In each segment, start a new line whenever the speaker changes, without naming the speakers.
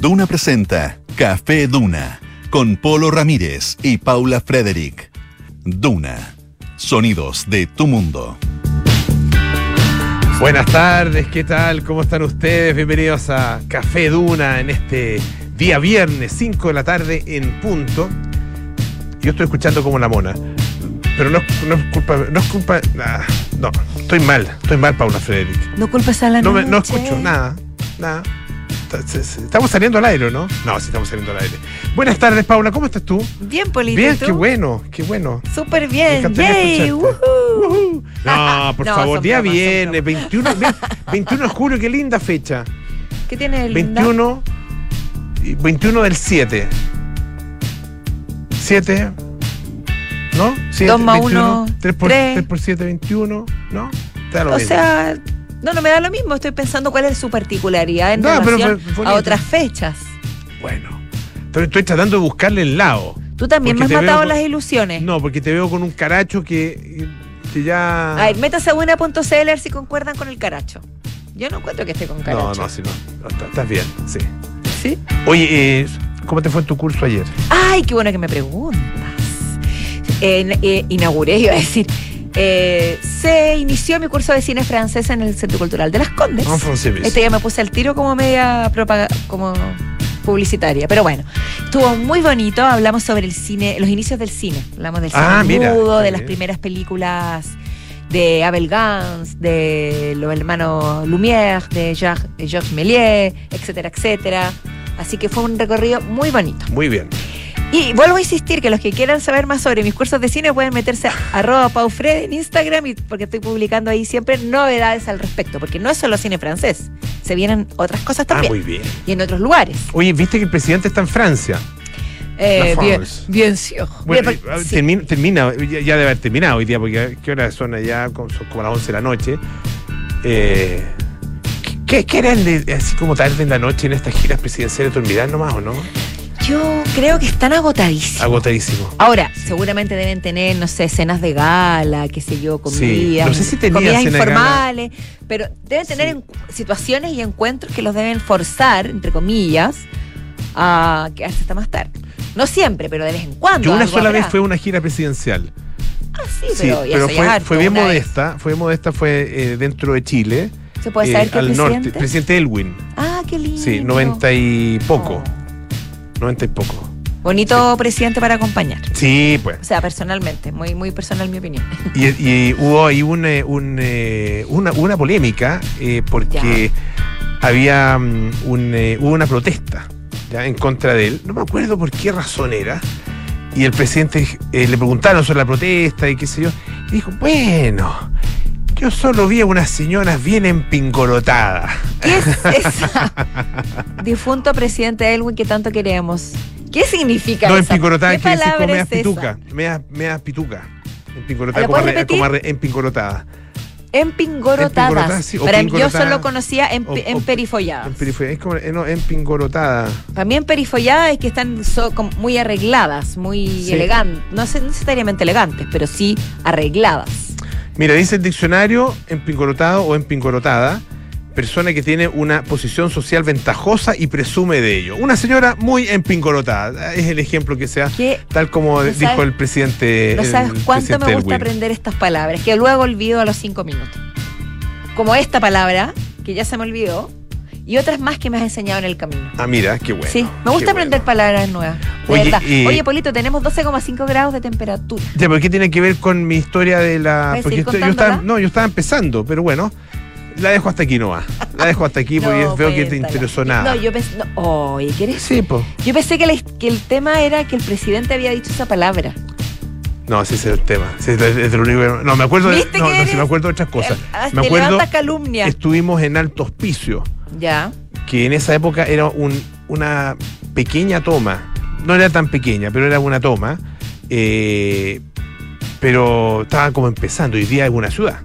Duna presenta Café Duna con Polo Ramírez y Paula Frederick. Duna. Sonidos de tu mundo.
Buenas tardes, ¿qué tal? ¿Cómo están ustedes? Bienvenidos a Café Duna en este día viernes, 5 de la tarde en punto. Yo estoy escuchando como la mona. Pero no, no es culpa, no es culpa, ah, no, estoy mal, estoy mal, Paula Frederick.
No culpes a la
No, me- no
noche.
escucho nada, nada. Estamos saliendo al aire, ¿no? No, sí estamos saliendo al aire. Buenas tardes, Paula, ¿cómo estás tú?
Bien, Polito.
Bien, qué bueno, qué bueno.
Súper bien. Yay.
Ujú. No, por
No,
favor, día
bromas,
viernes,
bromas.
21, ve- 21 de julio, qué linda fecha.
¿Qué tiene el
21, y 21 del 7. 7, ¿no? 7,
Dos más uno,
3 por,
tres.
3 por 7, 21, ¿no?
O
mismo.
sea, no, no me da lo mismo. Estoy pensando cuál es su particularidad en
No, pero
relación a otras fechas.
Bueno, estoy, estoy tratando de buscarle el lado.
Tú también me has matado
con-
las ilusiones.
No, porque te veo con un caracho que, que ya...
A ver, métase a buena.cl a ver si concuerdan con el caracho. Yo no encuentro que esté con
no,
caracho.
no, sí, no. no, está- estás bien, sí.
¿Sí?
Oye, eh, ¿cómo te fue en tu curso ayer?
Ay, qué bueno que me preguntas. Eh, eh, inauguré, iba a decir. Eh, se inició mi curso de cine francés en el Centro Cultural de Las Condes.
En francés.
Este ya me puse al tiro como media como publicitaria. Pero bueno, estuvo muy bonito. Hablamos sobre el cine, los inicios del cine. Hablamos del cine
Ah, mira,
mudo, de las primeras películas de Abel Gans, de los hermanos Lumière, de Jacques, de Georges Méliès, etcétera, etcétera. Así que fue un recorrido muy bonito.
Muy bien.
Y vuelvo a insistir que los que quieran saber más sobre mis cursos de cine pueden meterse a arroba paufred en Instagram y porque estoy publicando ahí siempre novedades al respecto, porque no es solo cine francés, se vienen otras cosas
Ah,
también
muy bien.
y en otros lugares.
Oye, viste que el presidente está en Francia.
Eh, bien, bien.
Bueno,
Bien,
eh,
sí.
termina, termina, ya, ya debe haber terminado hoy día, porque ¿qué horas son allá? Como- Son como las 11 de la noche. Eh, ¿qué, ¿Qué harán de- así como tarde en la noche en estas giras presidenciales? ¿Dormirán nomás o no?
Yo creo que están agotadísimos.
Agotadísimo.
Ahora, seguramente deben tener, no sé, cenas de gala, qué sé yo, comidas,
Sí, no sé si
comidas informales, pero deben tener
Sí.
en- situaciones y encuentros que los deben forzar, entre comillas, a quedarse hasta más tarde. No siempre, pero de vez en cuando.
Yo una sola
habrá.
vez fue una gira presidencial.
Ah, sí, pero,
pero fue,
harto,
fue bien
una vez.
modesta. Fue modesta, fue eh, dentro de Chile.
¿Se puede
eh,
saber qué
al
presidente?
norte. Presidente Elwin.
Ah, qué lindo.
Sí, 90 y poco.
Oh.
90 y poco.
Bonito presidente para acompañar.
Sí, pues.
O sea, personalmente, muy, muy personal mi opinión.
Y, y hubo ahí un, eh, un, eh, una, una polémica eh, porque había mm, un, eh, hubo una protesta ya en contra de él. No me acuerdo por qué razón era. Y el presidente le preguntaron sobre la protesta y qué sé yo. Y dijo, bueno, yo solo vi a unas señoras bien empingorotadas.
¿Qué es esa? Difunto presidente Elwin que tanto queremos. ¿Qué significa
No,
esa?
empingorotada
¿Qué
quiere decir como
es esa?
pituca. Media, media pituca. Empingorotada,
¿La
como, empingorotada.
Empingorotadas.
Sí,
Para mí, yo solo conocía en, emperifolladas.
Es como, eh, no, empingorotada.
También perifolladas es que están so- como muy arregladas, muy
Sí.
elegantes. No sé- no necesariamente elegantes, pero sí arregladas.
Mira, dice el diccionario empingorotado o empingorotada, persona que tiene una posición social ventajosa y presume de ello. Una señora muy empingorotada, es el ejemplo que sea,
Que
tal como
¿No
dijo
sabes-
el presidente.
no sabes cuánto me gusta aprender estas palabras, que luego olvido a los cinco minutos. Como esta palabra, que ya se me olvidó, y otras más que me has enseñado en el camino.
Ah, mira, qué bueno.
sí, me gusta aprender
bueno.
palabras nuevas. De
Oye,
verdad.
y-
Oye, Polito, tenemos 12,5 grados de temperatura.
Ya, pero ¿qué tiene que ver con mi historia de la.
¿Vas a
Porque
seguir
estoy- yo estaba,
contándola?
no, yo estaba empezando, pero bueno, la dejo hasta aquí nomás. La dejo hasta aquí porque
No,
veo que te interesó nada.
No, yo pensé. no, oye, ¿quieres?
Sí, pues.
Yo pensé que, la- que el tema era que el presidente había dicho esa palabra.
No, ese es el tema. Es de- es único No, me acuerdo de.
¿Viste
No, no, sí, me acuerdo de otras cosas.
Ah,
Me acuerdo.
calumnia.
Estuvimos en Alto Hospicio,
Ya.
que en esa época era un- una pequeña toma. No era tan pequeña, pero era una toma. eh, pero estaba como empezando. Hoy día es una ciudad.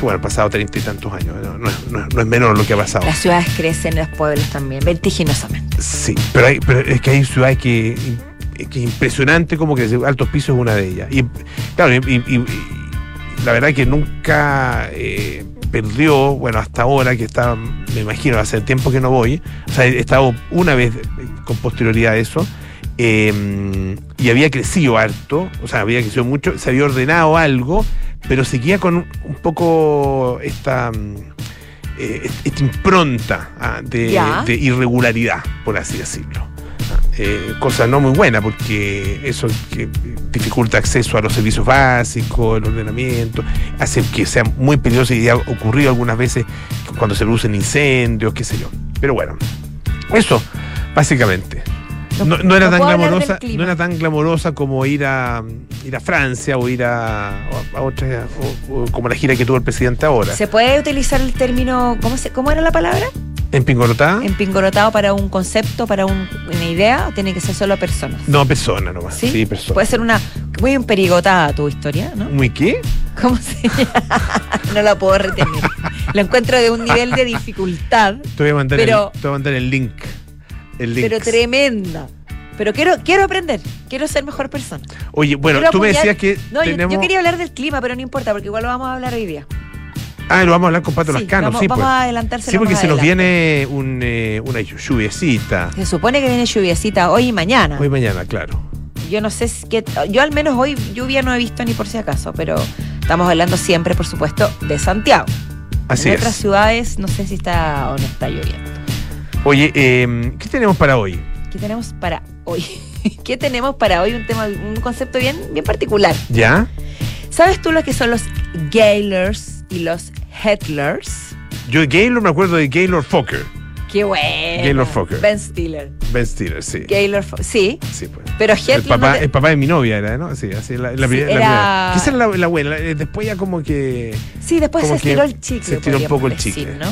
Bueno, han pasado treinta y tantos años. No, no es- no es- no es menor lo que ha pasado.
Las ciudades crecen, los pueblos también, vertiginosamente.
Sí, pero, hay, pero es que hay ciudades que, que es impresionante como que Altos Pisos es una de ellas. Y claro, y, y- y- y la verdad que nunca eh, perdió, bueno, hasta ahora que está, me imagino, hace tiempo que no voy, o sea, he estado una vez con posterioridad a eso, eh, y había crecido harto, o sea, había crecido mucho, se había ordenado algo, pero seguía con un, poco esta, mm, eh, esta impronta ah, de irregularidad, por así decirlo. Eh, cosa no muy buena porque eso que dificulta acceso a los servicios básicos, el ordenamiento, hace que sea muy peligroso y ha ocurrido algunas veces cuando se producen incendios, qué sé yo. Pero bueno, eso, básicamente. No, no era
no
tan glamorosa, no era tan glamorosa como ir a ir a Francia o ir a, a otras o- o como la gira que tuvo el presidente ahora.
¿Se puede utilizar el término, ¿cómo, se, cómo era la palabra?
¿En Pingorotá?
Empingorotado para un concepto, para un- una idea, o tiene que ser solo personas?
No, persona nomás.
¿Sí?
Sí, persona.
Puede ser una muy emperigotada tu historia, ¿no?
¿Muy qué?
¿Cómo se llama? no la puedo retener. Lo encuentro de un nivel de dificultad,
Te voy a mandar,
Pero-
el, te voy a mandar el link. El link.
pero tremenda. Pero quiero, quiero aprender, quiero ser mejor persona.
Oye, bueno,
Quiero
tú me decías que
No, yo-
tenemos.
yo, quería hablar del clima, pero no importa, porque igual lo vamos a hablar hoy día.
Ah, lo vamos a hablar con Pato
Sí,
Lascano,
vamos,
sí,
vamos
pues.
a adelantárselo
Sí, porque se nos viene un, eh, una lluviecita.
Se supone que viene lluviecita hoy y mañana.
Hoy mañana, claro.
Yo no sé si que yo al menos hoy lluvia no he visto ni por si acaso, pero estamos hablando siempre, por supuesto, de Santiago.
Así
en
es.
otras ciudades no sé si está o no está lloviendo.
Oye, eh, ¿qué tenemos para hoy?
¿Qué tenemos para hoy? ¿Qué tenemos para hoy? Un tema, un concepto bien, bien particular.
¿Ya?
¿Sabes tú lo que son los gaylers y los headlers?
Yo de Gaylord me acuerdo de Gaylord Fokker.
Qué bueno.
Gaylord Fokker.
Ben Stiller.
Ben Stiller, sí.
Gaylord Fo- sí,
Sí, pues.
pero
El
Headler
papá,
no te-
el papá de mi novia era, ¿no? Sí, así la, la
Sí,
la
era-
primera. ¿Qué es la, la buena? Eh, Después ya como que.
Sí, después se estiró el chicle.
se estiró un poco el
decir,
chicle.
¿no?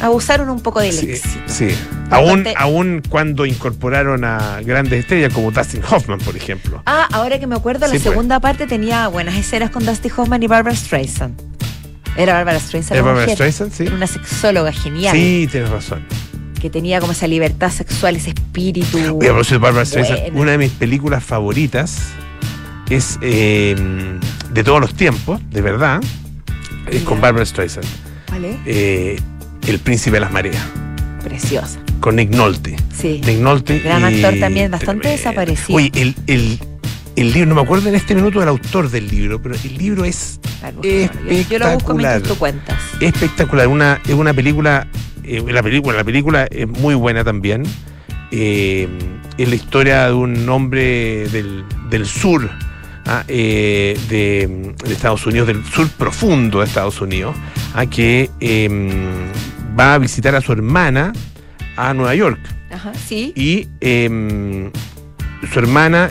Abusaron un poco del
Sí,
éxito.
sí. Aún, aún cuando incorporaron a grandes estrellas como Dustin Hoffman, por ejemplo.
Ah, ahora que me acuerdo, la
Sí, pues.
segunda parte tenía buenas escenas con Dusty Hoffman y Barbara Streisand. Era Barbara Streisand.
¿Es
la
Barbara
mujer.
Streisand? Sí.
Era una sexóloga genial.
Sí, tienes razón.
Que tenía como esa libertad sexual, ese espíritu.
Oye, a propósito de Barbara Streisand, una de mis películas favoritas es eh, de todos los tiempos, de verdad, es con. Barbara Streisand.
¿Vale?
Eh, el príncipe de las mareas,
Preciosa.
con Nick Nolte.
Sí.
Nick Nolte.
Gran
y-
actor también, bastante desaparecido.
Oye, el, el, el libro, no me acuerdo en este minuto del autor del libro, pero el libro es
búscamelo. Yo, lo busco mientras tú cuentas.
espectacular. Una, es una película, eh, la película, la película es muy buena también. Eh, es la historia de un hombre del, del sur ah, eh, de, de Estados Unidos, del sur profundo de Estados Unidos, ah, que eh, va a visitar a su hermana a Nueva York.
Ajá, sí.
Y eh, su hermana,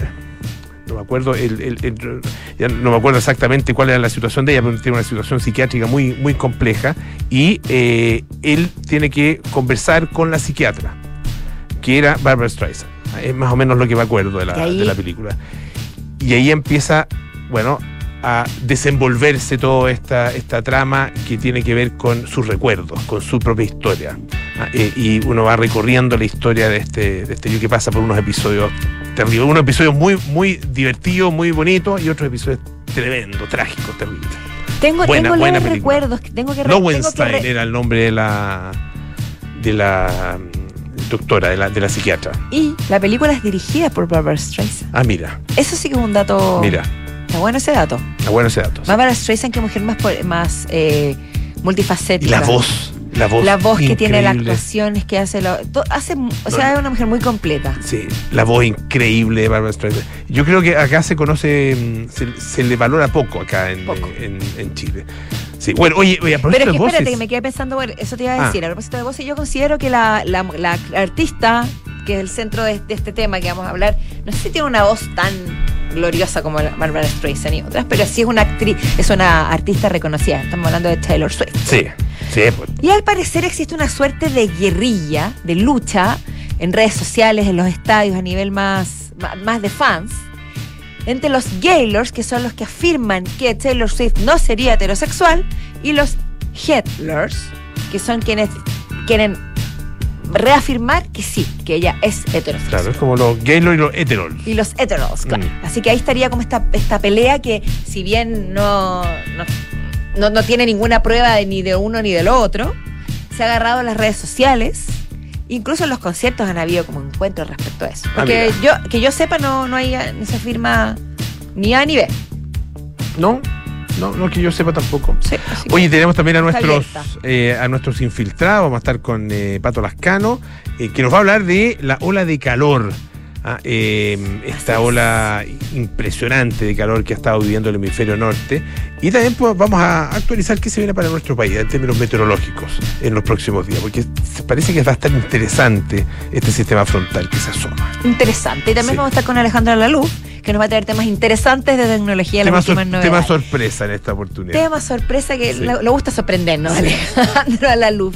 no me acuerdo, el- el- el- ya no me acuerdo exactamente cuál era la situación de ella, pero tiene una situación psiquiátrica muy, muy compleja. Y eh, él tiene que conversar con la psiquiatra, que era Barbara Streisand. Es más o menos lo que me acuerdo de la, de la película. Y ahí empieza, bueno, a desenvolverse toda esta, esta trama que tiene que ver con sus recuerdos, con su propia historia. Ah, eh, y uno va recorriendo la historia de este, de este yo que pasa por unos episodios terribles, unos episodios muy, muy divertidos, muy bonitos y otros episodios tremendos, trágicos, terribles.
Tengo,
buena-
tengo
buena
recuerdos. que Tengo que, re- tengo que
Lowenstein era el nombre de la de la mm, doctora, de la, de la psiquiatra.
Y la película es dirigida por Barbara Streisand.
Ah, mira,
Eso sí que es un dato.
mira,
Está bueno ese dato.
está bueno ese dato.
Barbara Streisand, que mujer más, más eh,
Y
multifacética.
la voz, la voz.
La voz que tiene, la
increíble.
actuación, es que hace lo. to- hace, o sea, es una mujer muy completa.
Sí, la voz increíble de Barbara Streisand. Yo creo que acá se conoce, mm, se, se le valora poco acá en,
Poco.
en, en Chile. Sí, bueno, oye, oye, a
Pero es que
de voces,
espérate, que me quedé pensando, bueno, eso te iba a
Ah.
decir, a propósito de voces, yo considero que la, la- la artista, que es el centro de, de este tema que vamos a hablar, no sé si tiene una voz tan gloriosa como Barbara Streisand y otras, pero sí es una actriz, es una artista reconocida. Estamos hablando de Taylor Swift.
Sí, sí, pues,
Y al parecer existe una suerte de guerrilla, de lucha en redes sociales, en los estadios a nivel más, más de fans, entre los gaylors, que son los que afirman que Taylor Swift no sería heterosexual, y los headlers, que son quienes quieren reafirmar que sí, que ella es heterosexual.
claro, es como los gaylord y los heteros.
Y los heteros, claro.
Mm.
Así que ahí estaría como esta, esta pelea que, si bien no, no, no, no tiene ninguna prueba de, ni de uno ni del otro. Se ha agarrado a las redes sociales. Incluso en los conciertos han habido como encuentros respecto a eso.
Ah,
Porque yo, que yo sepa, no, no hay ni se firma ni A ni B.
No, no, no que yo sepa tampoco.
Sí,
Oye, tenemos también a nuestros eh, a nuestros infiltrados. Vamos a estar con eh, Pato Lascano, eh, que nos va a hablar de la ola de calor. Ah, esta ola impresionante de calor que ha estado viviendo el hemisferio norte. Y también pues, vamos a actualizar qué se viene para nuestro país en términos meteorológicos en los próximos días, porque parece que va a estar interesante este sistema frontal que se asoma.
interesante. Y también
Sí.
vamos a estar con Alejandro Laluz, que nos va a traer temas interesantes de tecnología, las
Tema, sor-
últimas
tema
novedades.
sorpresa en esta oportunidad.
Tema sorpresa que
Sí.
le gusta sorprendernos, Alejandro Laluz.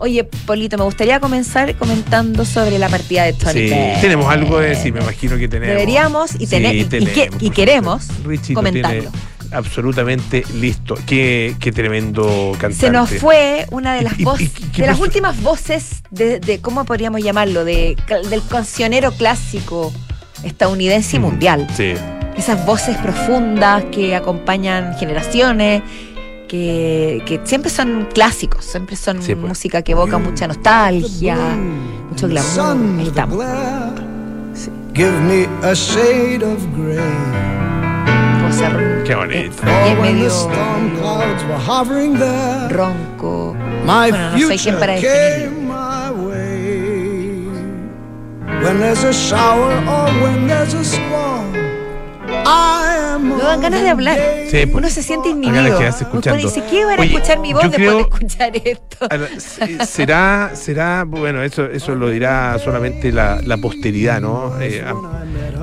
Oye, Polito, me gustaría comenzar comentando sobre la partida de Tony
Sí, tenemos algo de decir, me imagino que tenemos.
Deberíamos y, tener- y- y
tenemos,
que-
por
y queremos.
Richie lo
comentarlo.
absolutamente listo. Qué, qué tremendo cantante.
Se nos fue una de las voces, de las últimas voces de, de- ¿cómo podríamos llamarlo? De, del cancionero clásico estadounidense y
Mm,
mundial.
Sí.
Esas voces profundas que acompañan generaciones, que, que siempre son clásicos, siempre son
Sí, pues.
música que evoca mucha nostalgia, mucho glamour. Ahí estamos. Sí.
Give me a shade of gray.
Qué bonito.
Y es medio ronco.
my
Bueno, no soy quien
future
para definirlo.
When there's a shower or when there's a squall, I am
No dan ganas de hablar.
Sí, pues.
Uno se siente inhibido.
escuchando.
Uno dice, ¿qué van a
Oye,
escuchar mi voz después
creo-
de escuchar esto?
Será, será, bueno, eso, eso lo dirá solamente la, la posteridad, ¿no? Eh,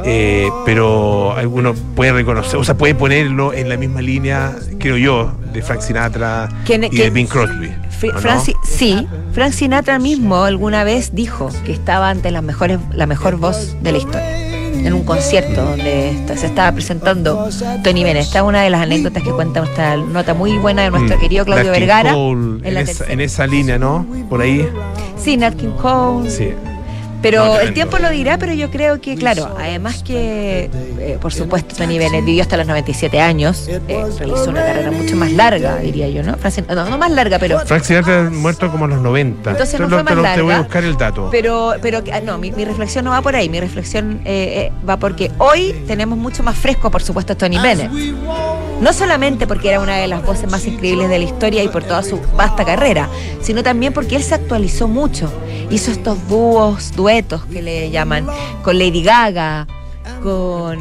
eh, pero uno puede reconocer, o sea, puede ponerlo en la misma línea, creo yo, de Frank Sinatra y de Bing Crosby.
Fr-
¿o no?
Frank Si- sí, Frank Sinatra mismo alguna vez dijo que estaba ante las mejores, la mejor voz de la historia. En un concierto donde se estaba presentando Tony Bennett. Esta es una de las anécdotas que cuenta esta nota muy buena de nuestro
Mm,
querido Claudio
Nat
Vergara.
Cole,
en
en, esa, en esa línea, ¿no? Por ahí.
Sí, Nat King Cole.
Sí.
Pero
No,
el tiempo lo dirá, pero yo creo que, claro, además que, eh, por supuesto, Tony Bennett vivió hasta los 97 años, eh, realizó una carrera mucho más larga, diría yo, ¿no? Francis- No, no más larga, pero
Frank Sinatra muerto como a los 90.
Entonces no fue más
te, lo- te voy a
larga.
buscar el dato.
Pero, pero ah, no, mi, mi reflexión no va por ahí. Mi reflexión eh, eh, va porque hoy tenemos mucho más fresco, por supuesto, a Tony Bennett. No solamente porque era una de las voces más increíbles de la historia y por toda su vasta carrera, sino también porque él se actualizó mucho. Hizo estos dúos, duetos que le llaman, con Lady Gaga, con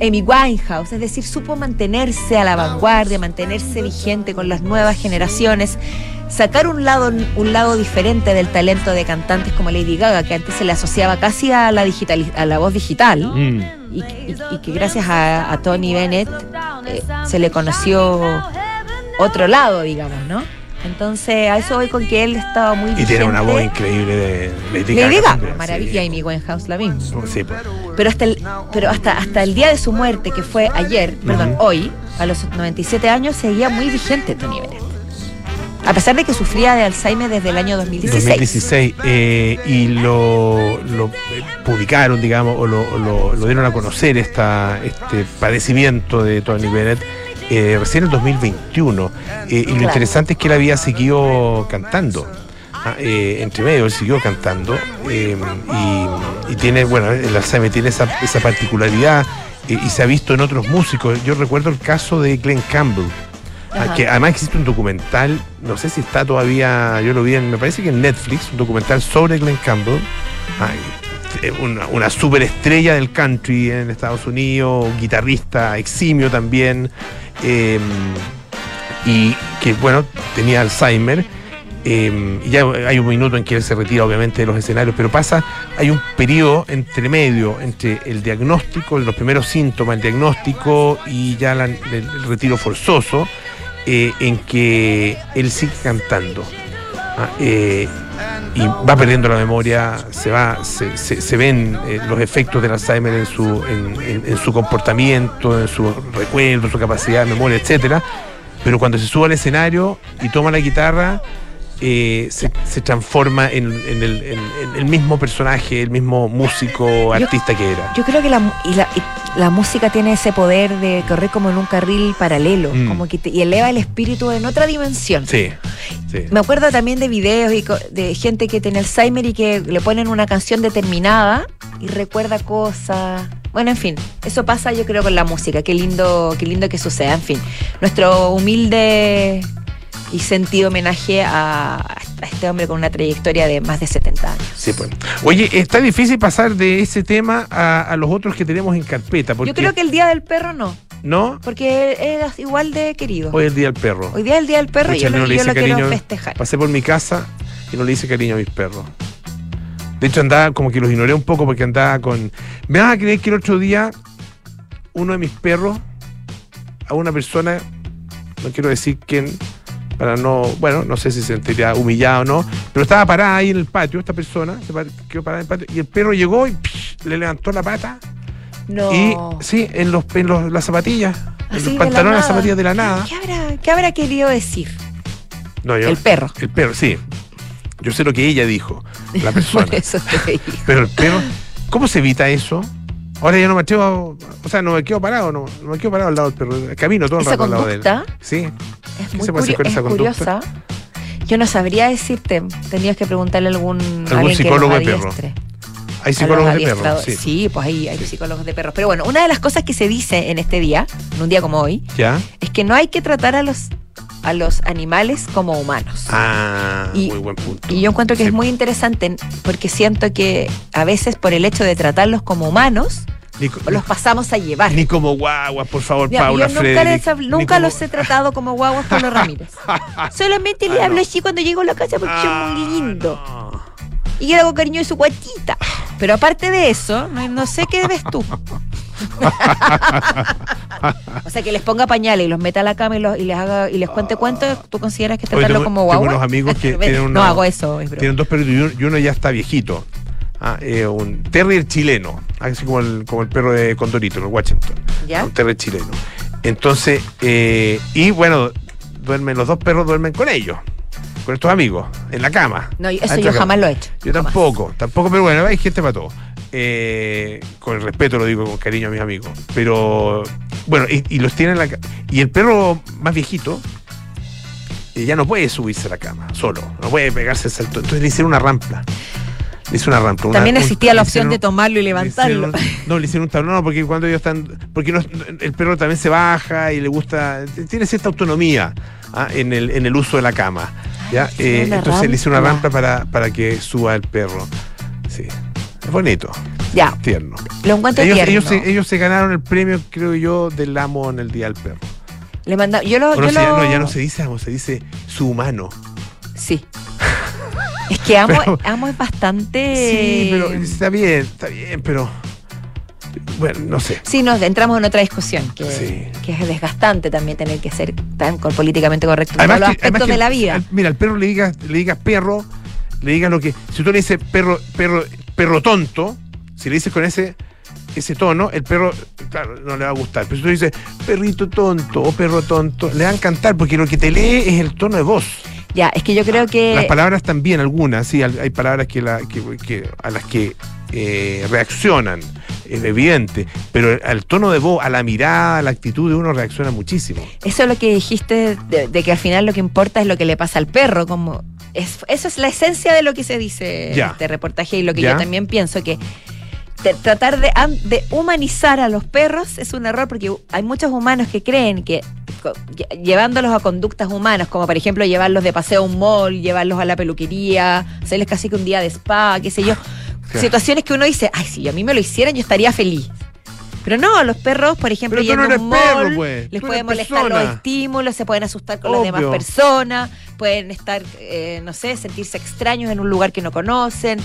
Amy Winehouse, es decir, supo mantenerse a la vanguardia, mantenerse vigente con las nuevas generaciones, sacar un lado, un lado diferente del talento de cantantes como Lady Gaga, que antes se le asociaba casi a la, digital, a la voz digital,
Mm.
Y, y- y que gracias a, a Tony Bennett eh, se le conoció otro lado, digamos, ¿no? Entonces, a eso voy con que él estaba muy
Y tiene una voz increíble de Lady,
Lady Gaga, maravilla,
sí.
Amy Winehouse la misma.
Sí, pues.
Pero hasta el, pero hasta, hasta el día de su muerte, que fue ayer, perdón, hoy, a los 97 años, seguía muy vigente Tony Bennett. A pesar de que sufría de Alzheimer desde el año 2016.
2016 eh, y lo, lo, eh, publicaron, digamos, o lo, o lo- lo dieron a conocer esta, este padecimiento de Tony Bennett eh, recién en 2021. Eh, y lo
Claro.
interesante es que él había seguido cantando. ah, eh, entre medio, él siguió cantando eh, y, y tiene, bueno, el Alzheimer tiene esa, esa particularidad eh, y se ha visto en otros músicos. Yo recuerdo el caso de Glenn Campbell,
Ajá.
que además existe un documental, no sé si está todavía, yo lo vi en, me parece que en Netflix, un documental sobre Glenn Campbell, Ay, una, una superestrella del country en Estados Unidos, un guitarrista eximio también, eh, y que bueno, tenía Alzheimer. eh, y ya hay un minuto en que él se retira obviamente de los escenarios, pero pasa, hay un periodo entre medio entre el diagnóstico, los primeros síntomas, el diagnóstico y ya la- el, el retiro forzoso, eh, en que él sigue cantando. Ah, eh, y va perdiendo la memoria, se va, se, se- se ven eh, los efectos del Alzheimer en su, en, en- en su comportamiento, en su recuerdo, su capacidad de memoria, etcétera. Pero cuando se sube al escenario y toma la guitarra, eh, se, se transforma en, en el, en- en el mismo personaje, el mismo músico, artista que era.
Yo creo que la, y la- y la música tiene ese poder de correr como en un carril paralelo,
Mm.
como que te- y eleva el espíritu en otra dimensión.
Sí, sí.
Me acuerdo también de videos y co- de gente que tiene Alzheimer y que le ponen una canción determinada y recuerda cosas. Bueno, en fin, eso pasa yo creo con la música. Qué lindo, qué lindo que suceda. En fin, nuestro humilde y sentido homenaje a, a este hombre con una trayectoria de más de 70 años.
Sí, pues. Oye, está difícil pasar de ese tema a, a los otros que tenemos en carpeta. Porque,
Yo creo que el Día del Perro no,
¿No?
porque es igual de querido.
Hoy es el día del perro.
Hoy día es el Día del Perro y yo
no
lo,
le
yo lo quiero
cariño.
festejar.
Pasé por mi casa y no le hice cariño a mis perros. De hecho, andaba como que los ignoré un poco porque andaba con. ¿Me vas a creer que el otro día uno de mis perros, a una persona, no quiero decir quién, para no. Bueno, no sé si se sentiría humillado o no, pero estaba parada ahí en el patio, esta persona, se quedó parada en el patio, y el perro llegó y psh, le levantó la pata.
No.
Y sí, en los, en los las zapatillas, en los pantalones, las zapatillas de la nada.
¿Qué habrá, qué habrá querido decir?
No, yo-
El perro.
El perro, sí. Yo sé lo que ella dijo, la persona.
Por eso te digo.
Pero el perro, ¿cómo se evita eso? Ahora ya no me atrevo, o sea, no me quedo parado, no, no me quedo parado al lado del perro, camino todo el rato al lado de él. Sí,
es
¿Qué
muy
se puede hacer con
es
esa conducta?
curiosa. Yo no sabría decirte. Tendrías que preguntarle a algún, alguien
psicólogo
que
de perro? hay psicólogos de perros,
adiestradores.
sí.
pues ahí hay psicólogos de perros. Pero bueno, una de las cosas que se dice en este día, en un día como hoy,
¿Ya?
es que no hay que tratar a los, a los animales como humanos.
Ah,
Y-
muy buen punto.
Y yo encuentro que
Sí.
es muy interesante porque siento que a veces por el hecho de tratarlos como humanos,
Ni,
los pasamos a llevar.
ni como guaguas, por favor,
Ya,
Paula
yo nunca,
Frederick,
les nunca
como-
los he tratado como guaguas Pablo Ramírez. Solamente le
Ah,
hablo
no.
así cuando llego a la casa porque
Ah,
son muy lindo.
no.
Y yo le hago cariño de su guatita. Pero aparte de eso, no, no sé qué ves tú. o sea, que les ponga pañales y los meta a la cama y, los- y les haga y les cuente cuentos, ¿tú consideras que tratarlo
tengo-
como
tengo
guagua?
unos amigos que tienen
no hago eso, es.
Tienen dos perritos y uno, y uno ya está viejito. Ah, eh, un terrier chileno, así como el, como el perro de Condorito, el Washington.
¿Ya?
Un terrier chileno. Entonces, eh, y bueno, duermen, los dos perros duermen con ellos, con estos amigos, en la cama.
No, eso yo
cama.
jamás lo he hecho.
Yo
jamás.
tampoco, tampoco, pero bueno, hay gente para todo. Eh, con el respeto lo digo, con cariño a mis amigos. Pero, bueno, y, y los tienen en la Y el perro más viejito eh, ya no puede subirse a la cama solo, no puede pegarse el salto. Entonces le hicieron una rampa. Le hicieron una rampa. una-
También
un-
existía la opción
hicieron-
de tomarlo y
le
levantarlo.
hicieron- no, le hicieron un tablón, no, porque cuando ellos están. Porque no- el perro también se baja y le gusta. Tiene cierta autonomía ah, en, el, en el uso de la cama. ¿ya? Eh, entonces le hicieron una
rampa.
rampa para, para que suba el perro. Sí. Es bonito,
Ya,
tierno.
lo encuentro
Ellos,
tierno.
ellos, se, ellos se ganaron el premio, creo yo, del amo en el Día del Perro.
Le manda- yo lo,
O no,
yo
se-
lo-
no, ya no se dice amo, se dice su humano.
Sí. Es que amo,
Pero-
amo es bastante.
Sí, pero está bien, está bien, pero. Bueno, no sé.
Sí, nos entramos en otra discusión, que,
Sí.
que es desgastante también tener que ser tan políticamente correcto en todos los aspectos
que
de la vida.
al- mira, al perro le digas, le digas perro, le digas lo que. Si tú le dices perro, perro, perro tonto, si le dices con ese, ese tono, el perro, claro, no le va a gustar. Pero si tú dices perrito tonto o perro tonto, le va a encantar porque lo que te lee es el tono de voz.
Ya, es que yo creo que.
Las palabras también, algunas, sí, hay hay palabras que, la, que, que- a las que eh, reaccionan, es evidente, pero al tono de voz, a la mirada, a la actitud de uno reacciona muchísimo.
Eso es lo que dijiste de, de que al final lo que importa es lo que le pasa al perro, como es, eso es la esencia de lo que se dice
Ya.
este reportaje y lo que
Ya.
yo también pienso que tratar de, de humanizar a los perros es un error porque hay muchos humanos que creen que llevándolos a conductas humanas, como por ejemplo llevarlos de paseo a un mall, llevarlos a la peluquería, hacerles casi que un día de spa, qué sé yo,
Claro.
situaciones que uno dice, ay, si a mí me lo hicieran yo estaría feliz. Pero no, los perros, por ejemplo,
no
yendo a un
perro,
mall,
pues.
les
Tú
puede
eres
molestar los estímulos, se pueden asustar con las demás personas, pueden estar, eh, no sé, sentirse extraños en un lugar que no conocen.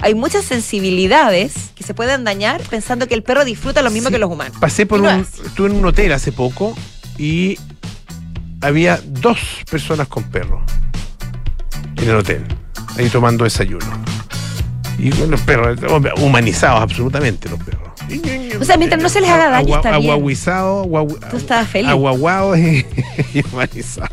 Hay muchas sensibilidades que se pueden dañar pensando que el perro disfruta lo mismo
Sí.
que los humanos.
Pasé por
no
un.
es.
Estuve en un hotel hace poco y había dos personas con perro en el hotel, ahí tomando desayuno. Y bueno, los perros, humanizados absolutamente los perros.
O sea, mientras no se les haga daño, está bien.
Aguaguizado,
Tú estabas feliz.
aguaguado y, y humanizado.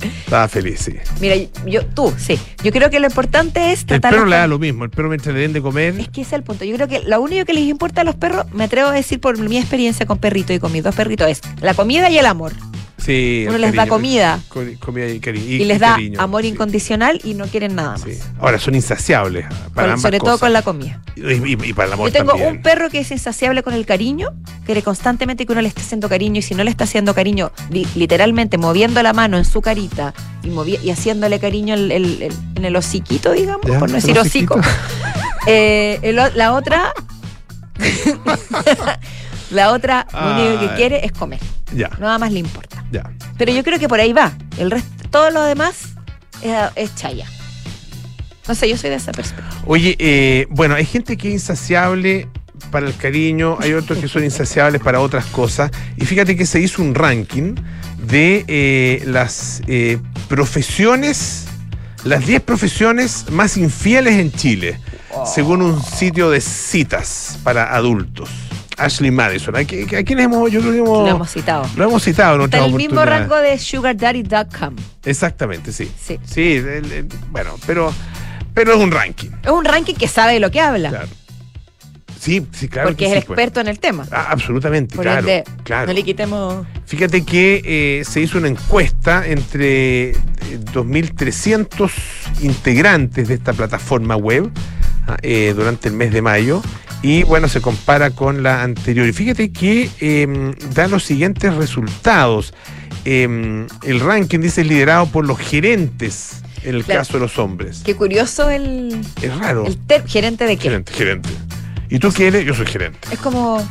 Estaba feliz, sí.
Mira, yo, tú, sí. Yo creo que lo importante es
El
tratar
perro le da lo mismo. El perro mientras le den de comer.
Es que ese es el punto. Yo creo que lo único que les importa a los perros, me atrevo a decir por mi experiencia con perritos y con mis dos perritos, es la comida y el amor.
Sí,
Uno les da comida.
co- Comida y cariño.
Y, les da
cariño,
amor
sí,
incondicional y no quieren nada más.
sí. Ahora, son insaciables. Para
Con-
ambas
sobre todo con la comida.
Y, y- y para el amor
Yo tengo
también.
un perro que es insaciable con el cariño, quiere constantemente que uno le esté haciendo cariño y si no le está haciendo cariño, li- literalmente moviendo la mano en su carita y, movi- y haciéndole cariño el- el- el- en el hociquito, digamos,
Ya,
por no decir hocico. Eh, la otra, la otra lo único que quiere es comer,
Ya,
nada más le importa.
ya.
Pero yo creo que por ahí va. El resto, todo lo demás es, es chaya. No sé, yo soy de esa perspectiva.
Oye, eh, bueno, hay gente que es insaciable para el cariño, hay otros que son insaciables para otras cosas. Y fíjate que se hizo un ranking de eh, las eh, profesiones, las 10 profesiones más infieles en Chile, según un sitio de citas para adultos. Ashley Madison. ¿A, qui- a quiénes hemos, yo creo que hemos,
Lo hemos citado.
lo hemos citado en
el mismo rango de sugardaddy.com.
Exactamente, sí.
Sí.
Sí, el- el- bueno, pero, pero es un ranking.
Es un ranking que sabe de lo que habla.
Claro. Sí, sí, claro.
porque
que
es el
sí, pues.
experto en el tema.
Ah, absolutamente,
Por
claro.
ende,
claro.
no le quitemos.
Fíjate que eh, se hizo una encuesta entre eh, 2.300 integrantes de esta plataforma web ah, eh, durante el mes de mayo y bueno, se compara con la anterior. Y fíjate que eh, da los siguientes resultados. Eh, el ranking dice liderado por los gerentes en el
Claro.
caso de los hombres.
Qué curioso el,
Es raro.
el ter- gerente de qué.
Gerente, gerente. ¿Y tú qué eres? Yo soy gerente.
Es como.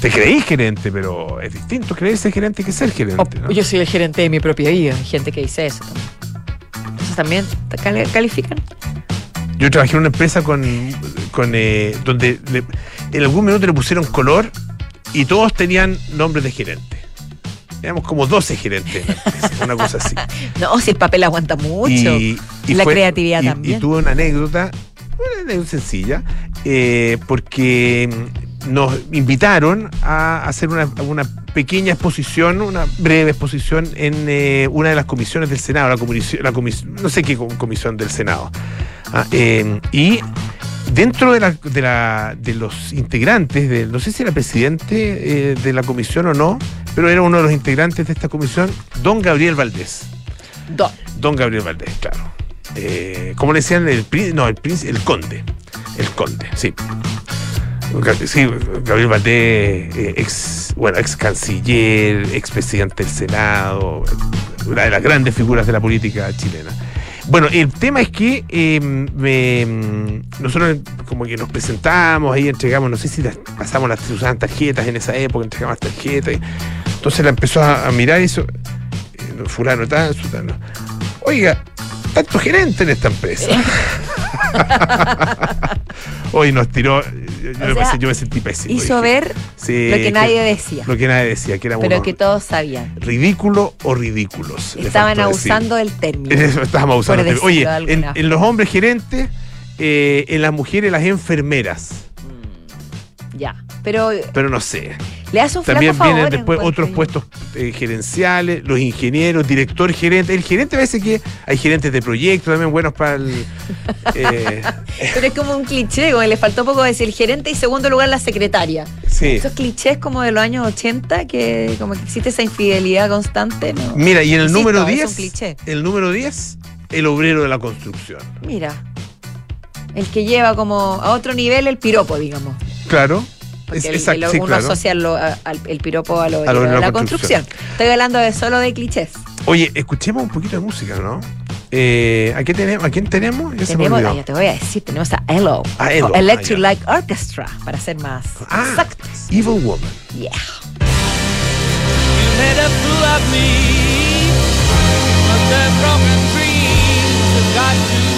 Te creí gerente, pero es distinto creerse gerente que ser gerente.
oh,
¿no?
Yo soy el gerente de mi propia vida. Hay gente que dice eso también. Entonces también califican.
Yo trabajé en una empresa con, con eh, donde le- en algún minuto le pusieron color y todos tenían nombres de gerente. Éramos como 12 gerentes, una cosa así.
No, si el papel aguanta mucho.
Y, y
La creatividad
y-
también.
Y tuve una anécdota, una anécdota sencilla, eh, porque nos invitaron a hacer una, una pequeña exposición, una breve exposición en eh, una de las comisiones del Senado, la comisión, la comis- no sé qué com- comisión del Senado. Ah, eh, y dentro de, la, de, la- de los integrantes, de, no sé si era presidente eh, de la comisión o no, pero era uno de los integrantes de esta comisión, don Gabriel Valdés.
Don.
Don Gabriel Valdés, claro. Eh, ¿Cómo le decían? El príncipe, no, el el conde. El conde, sí. Sí, Gabriel Valdés, eh, ex, bueno, ex canciller, ex presidente del Senado, una de las grandes figuras de la política chilena. Bueno, el tema es que eh, me- mm, nosotros como que nos presentamos, ahí entregamos, no sé si las- pasamos las usaban tarjetas en esa época, entregamos las tarjetas. entonces la empezó a, a mirar eso, eh, fulano tal. Oiga, tanto gerente en esta empresa. Hoy nos tiró, yo, me,
sea,
pasé- yo me sentí pésimo.
Hizo
dije,
ver
sí,
lo que nadie decía.
Lo que nadie decía, que era
pero que todos sabían.
ridículo o ridículos.
Estaban
faltó decir.
abusando del término.
Eso, estábamos abusando.
Por
Oye,
decirlo de
en, los hombres gerentes, eh, en las mujeres las enfermeras.
Ya. Pero
Pero no sé.
Le hace un
También
flaco favor.
vienen después otros
yo.
puestos eh, gerenciales, los ingenieros, director gerente. El gerente a veces que hay gerentes de proyectos también buenos para el. eh,
Pero es como un cliché, como le faltó poco decir el gerente y segundo lugar la secretaria.
sí.
Esos clichés como de los años 80, que como que existe esa infidelidad constante, ¿no?
Mira, y en el
Insisto,
número
es un
10,
cliché.
el número 10, el obrero de la construcción.
Mira, el que lleva como a otro nivel el piropo, digamos.
Claro.
Porque
Es-
el-
exacto,
el-
sí,
uno
claro.
asocia lo- a- al- el piropo a lo,
A lo de la
la
construcción.
construcción. Estoy hablando de solo de clichés.
Oye, escuchemos un poquito de música, ¿no? Eh, ¿a, quién tenemos, ¿A quién tenemos? Ya se me
Tenemos, ya te voy a decir, tenemos a ELO,
A ELO,
o Electric
ah.
Light Orchestra, para ser más
Ah,
exactos.
Evil Woman.
Yeah.
You made a fool of me, but the broken dreams have got to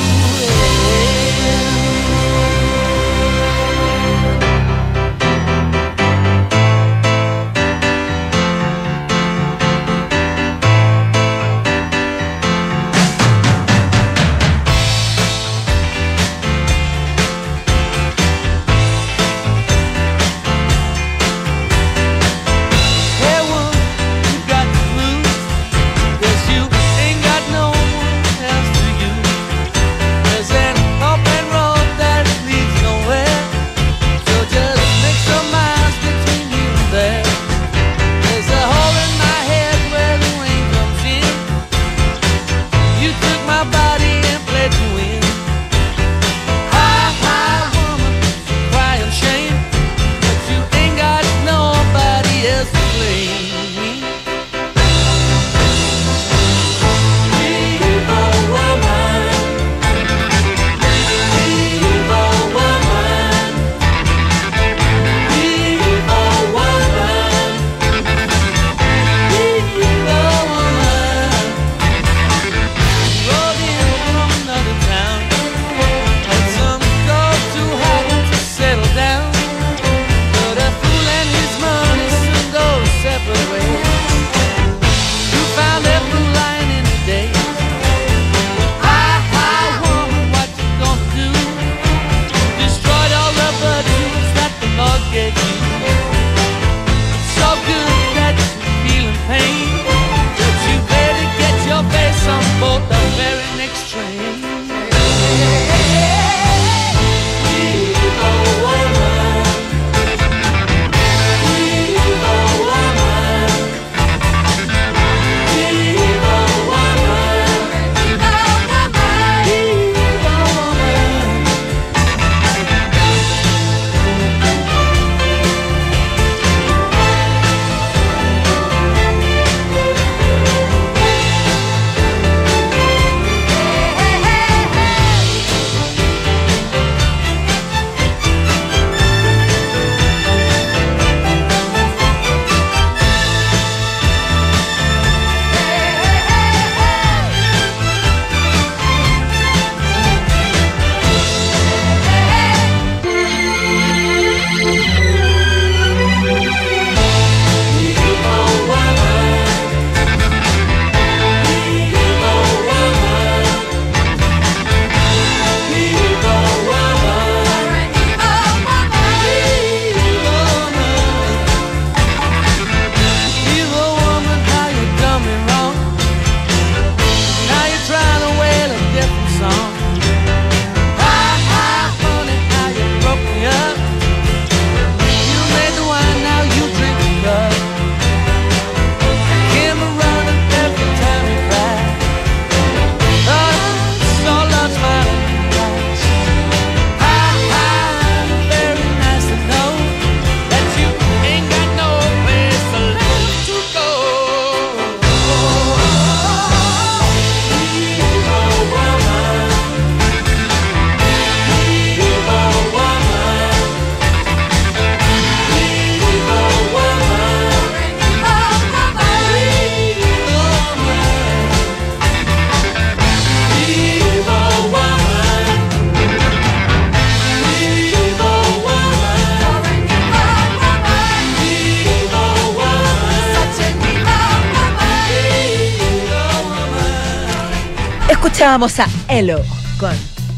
Escuchábamos a Elo con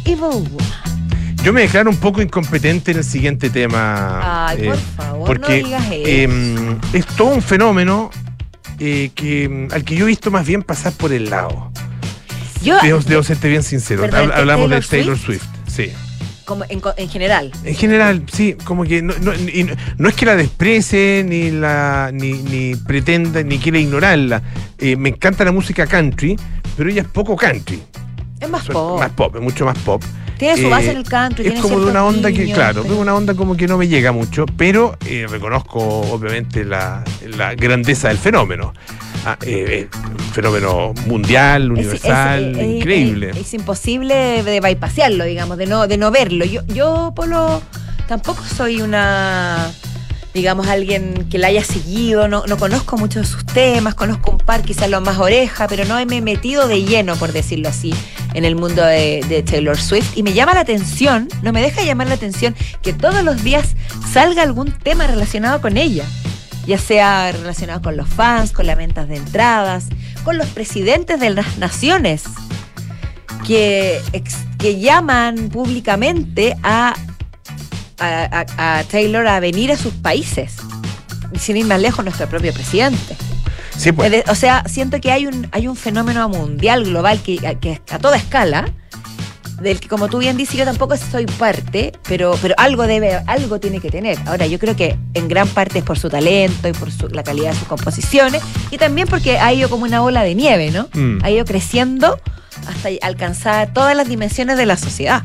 Evil.
Yo me declaro un poco incompetente en el siguiente tema.
Ay, por favor,
porque
no digas eso.
em, es todo un fenómeno eh, que, em, al que yo he visto más bien pasar por el lado.
Yo,
Debo, debo serte bien sincero. Hablamos
¿Taylor
de Taylor Swift. Sí.
Como en, en general,
En general, sí, como que no, no- y no- no es que la desprecie, ni la ni, ni pretenda, ni quiera ignorarla. Eh, me encanta la música country, pero ella es poco country.
es más
Son
pop.
Más pop, es mucho más pop.
Tiene su base
Eh,
en el country,
Es como de una onda que, claro,
pero-
es una onda como que no me llega mucho, pero eh, reconozco obviamente la, la grandeza del fenómeno. Ah, eh, un fenómeno mundial, universal,
es- es-
increíble.
Es, es imposible de bypasearlo, digamos, de no, de no verlo. Yo, yo, Polo, tampoco soy una, digamos, alguien que la haya seguido, no, no conozco mucho de sus temas, conozco un par, quizás los más oreja, pero no me he metido de lleno, por decirlo así, en el mundo de, Taylor Swift. Y me llama la atención, no me deja llamar la atención, que todos los días salga algún tema relacionado con ella. Ya sea relacionado con los fans, con las ventas de entradas, con los presidentes de las naciones que, que llaman públicamente a, a, a- a Taylor a venir a sus países. Y Sin ir más lejos, nuestro propio presidente.
Sí, pues.
O sea, siento que hay un, hay un fenómeno mundial, global, que, que a toda escala, del que como tú bien dices, yo tampoco soy parte, pero, pero algo debe, algo tiene que tener. Ahora, yo creo que en gran parte es por su talento y por su- la calidad de sus composiciones, y también porque ha ido como una bola de nieve, ¿no?
Mm.
Ha ido creciendo hasta alcanzar todas las dimensiones de la sociedad.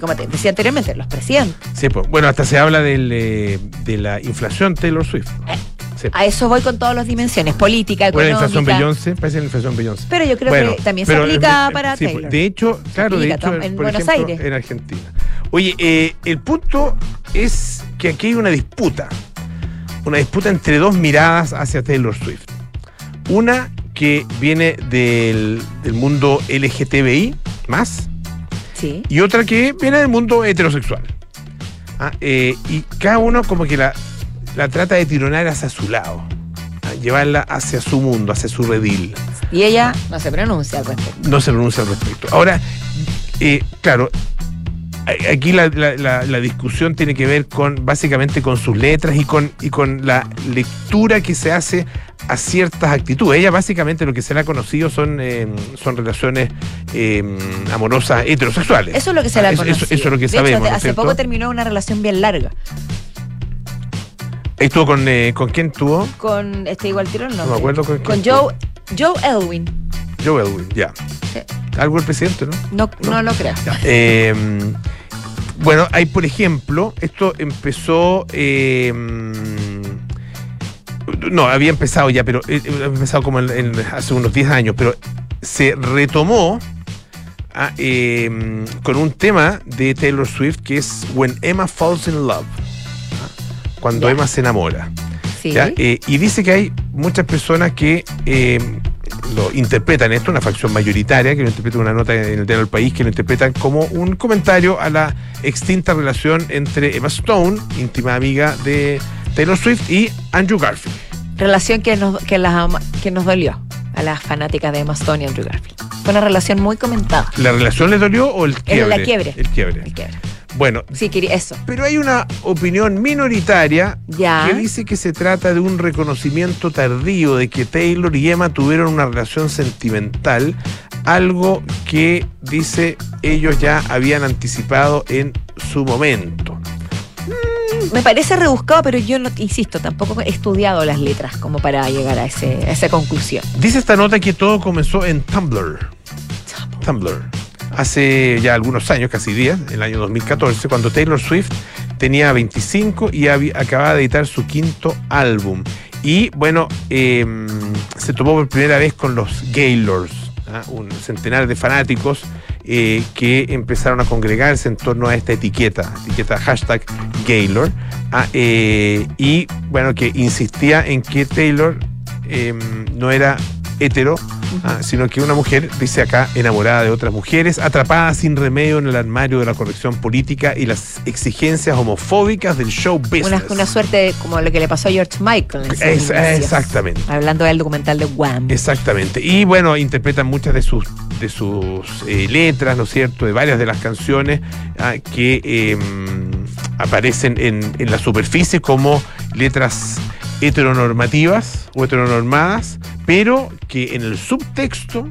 Como te decía anteriormente, los presidentes.
Sí, pues, bueno, hasta se habla del, eh, de la inflación Taylor Swift. Sí.
A eso voy con todas las dimensiones, política,
Bueno, la inflación
económica.
Beyoncé, parece la inflación Beyoncé.
Pero yo creo
Bueno,
que también
pero,
se aplica
eh,
para
sí, pues,
Taylor.
De hecho, claro, de hecho,
en
por
Buenos
ejemplo,
Aires.
en Argentina. Oye, eh, el punto es que aquí hay una disputa. Una disputa entre dos miradas hacia Taylor Swift. Una que viene del, del mundo LGTBI, más,
Sí.
y otra que viene del mundo heterosexual. Ah, eh, y cada uno como que la, la trata de tironar hacia su lado, ah, llevarla hacia su mundo, hacia su redil.
Y ella no se pronuncia al respecto.
No se pronuncia al respecto. Ahora, eh, claro, aquí la, la- la- la discusión tiene que ver con básicamente con sus letras y con, y con la lectura que se hace a ciertas actitudes. Ella básicamente lo que se le ha conocido son, eh, son relaciones eh, amorosas heterosexuales.
Eso es lo que se le ha
Ah, eso,
conocido.
eso- eso es lo que
De
sabemos.
hecho,
¿no es
hace
cierto?
poco terminó una relación bien larga
Estuvo con, eh, ¿con quién tuvo?
con este igual tiro
No me acuerdo con quién
Con Joe, Joe Elwin.
Joe Elwin, ya. Algo el presidente, ¿no?
No, no,
No.
lo creo.
Eh, bueno, hay, por ejemplo, esto empezó. eh, no, había empezado ya, pero eh, había empezado como en- en- hace unos 10 años, pero se retomó ah, eh, con un tema de Taylor Swift que es When Emma Falls in Love. ah, Cuando. Emma se enamora.
Sí.
¿ya? Eh, y dice que hay muchas personas que eh, lo interpretan esto, una facción mayoritaria, que lo interpreta una nota en el diario del país, que lo interpretan como un comentario a la extinta relación entre Emma Stone, íntima amiga de Taylor Swift, y Andrew Garfield.
Relación que nos, que, las que nos dolió a las fanáticas de Emma Stone y Andrew Garfield. Fue una relación muy comentada.
¿La relación le dolió o el quiebre?
la quiebre.
El quiebre.
El quiebre.
Bueno,
Sí, quería eso.
pero hay una opinión minoritaria
Ya.
que dice que se trata de un reconocimiento tardío de que Taylor y Emma tuvieron una relación sentimental, algo que dice ellos ya habían anticipado en su momento.
Me parece rebuscado, pero yo no, insisto, tampoco he estudiado las letras como para llegar a, ese, a esa conclusión.
Dice esta nota que todo comenzó en Tumblr. Tumblr. Hace ya algunos años, casi 10, en el año 2014, cuando Taylor Swift tenía 25 y acababa de editar su quinto álbum. Y bueno, eh, se tomó por primera vez con los Gaylords, ¿ah? un centenar de fanáticos eh, que empezaron a congregarse en torno a esta etiqueta, etiqueta hashtag Gaylord, ah, eh, y bueno, que insistía en que Taylor eh, no era hetero, ah, sino que una mujer, dice acá, enamorada de otras mujeres, atrapada sin remedio en el armario de la corrección política y las exigencias homofóbicas del show business.
Una, una suerte de- como lo que le pasó a George Michael. en
Es- exactamente.
Hablando del documental de Wham.
Exactamente. Y bueno, interpretan muchas de sus de sus eh, letras, ¿no es cierto?, de varias de las canciones ah, que eh, aparecen en, en la superficie como letras heteronormativas o heteronormadas, pero que en el subtexto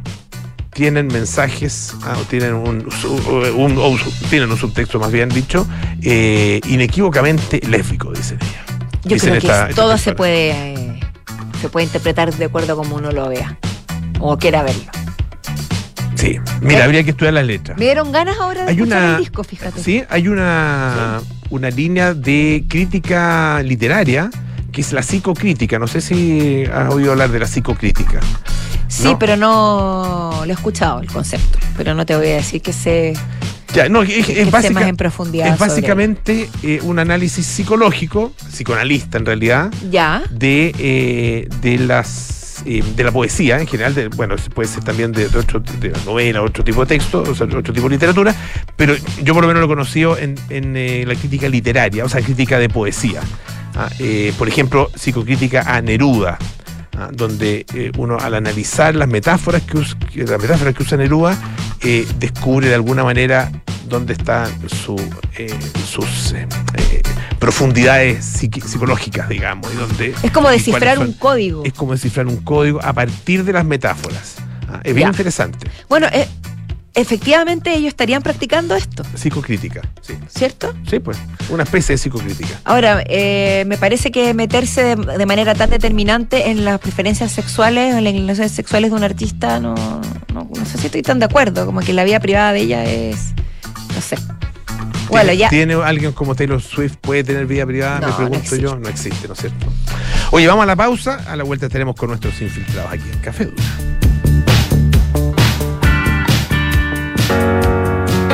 tienen mensajes, ah, o tienen un, su- un- tienen un subtexto más bien dicho, eh, inequívocamente lésbico, dicen ella.
Yo
Dicen
creo que
esta-
todo se puede, eh, se puede interpretar de acuerdo a como uno lo vea o quiera verlo.
Sí, mira, habría que estudiar las letras.
Me dieron ganas ahora de
Hay
escuchar
una-
el disco, fíjate.
Sí, hay una, una línea de crítica literaria que es la psicocrítica. No sé si has oído hablar de la psicocrítica.
Sí,
¿no?
pero no lo he escuchado el concepto. Pero no te voy a decir que sé,
Ya, no, es, es
que sé
básica-
más en profundidad.
es básicamente eh, un análisis psicológico, psicoanalista en realidad.
Ya.
de, eh, de las eh, de la poesía en general, de, bueno, puede ser también de, de otro de la novela, otro tipo de texto, o sea, otro tipo de literatura, pero yo por lo menos lo he conocido en, en, eh, la crítica literaria, o sea, crítica de poesía. Ah, eh, por ejemplo, psicocrítica a Neruda, ah, donde eh, uno al analizar las metáforas que, us- que- las metáforas que usa Neruda, eh, descubre de alguna manera dónde están su, sus profundidades psicológicas, digamos, y dónde
Es como descifrar
son-
un código.
es como descifrar un código a partir de las metáforas. Ah, es bien
Ya.
interesante.
Bueno, efectivamente ellos estarían practicando esto,
Psicocrítica, sí.
¿cierto?
Sí, pues. Una especie de psicocrítica.
Ahora, eh, me parece que meterse de, de manera tan determinante en las preferencias sexuales o en las inclinaciones sexuales de un artista, no, no, no sé si estoy tan de acuerdo, como que la vida privada de ella es, no sé. Bueno,
¿Tiene-
ya.
¿Tiene alguien como Taylor Swift puede tener vida privada?
No,
me pregunto yo. No existe, ¿no es cierto? Oye, vamos a la pausa. A la vuelta estaremos con nuestros infiltrados aquí en Café Dura.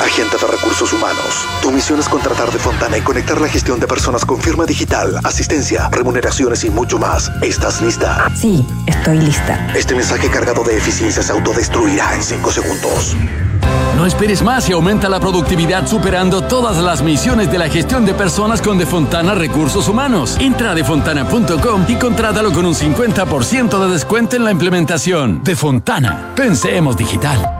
Agente de Recursos Humanos. Tu misión es contratar de Fontana y conectar la gestión de personas con firma digital, asistencia, remuneraciones y mucho más. ¿Estás lista?
Sí, estoy lista.
Este mensaje cargado de eficiencia se autodestruirá en 5 segundos.
No esperes más y aumenta la productividad superando todas las misiones de la gestión de personas con Defontana Recursos Humanos. Entra a defontana.com y contrátalo con un 50% de descuento en la implementación. Defontana, pensemos digital.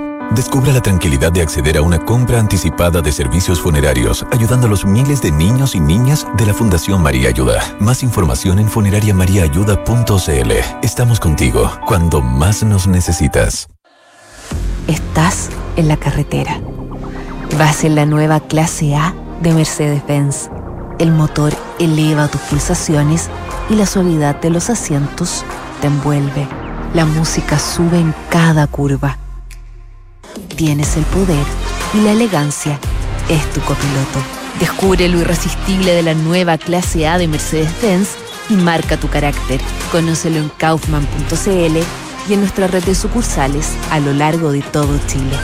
Descubra la tranquilidad de acceder a una compra anticipada de servicios funerarios, ayudando a los miles de niños y niñas de la Fundación María Ayuda. Más información en funerariamariaayuda.cl. Estamos contigo cuando más nos necesitas.
Estás en la carretera. Vas en la nueva clase A de Mercedes-Benz. El motor eleva tus pulsaciones y la suavidad de los asientos te envuelve. La música sube en cada curva. Tienes el poder y la elegancia es tu copiloto. Descubre lo irresistible de la nueva clase A de Mercedes-Benz y marca tu carácter. Conócelo en kaufman.cl y en nuestra red de sucursales a lo largo de todo Chile.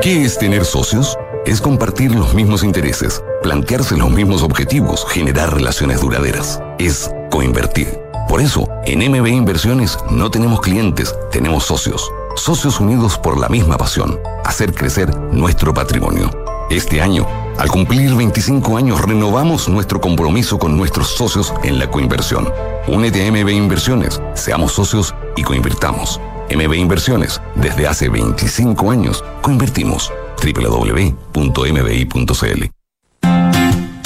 ¿Qué es tener socios? Es compartir los mismos intereses, plantearse los mismos objetivos, generar relaciones duraderas. Es coinvertir. Por eso, en MB Inversiones no tenemos clientes, tenemos socios. Socios unidos por la misma pasión, hacer crecer nuestro patrimonio. Este año, al cumplir 25 años, renovamos nuestro compromiso con nuestros socios en la coinversión. Únete a MB Inversiones, seamos socios y coinvirtamos. MB Inversiones, desde hace 25 años, coinvertimos. www.mbi.cl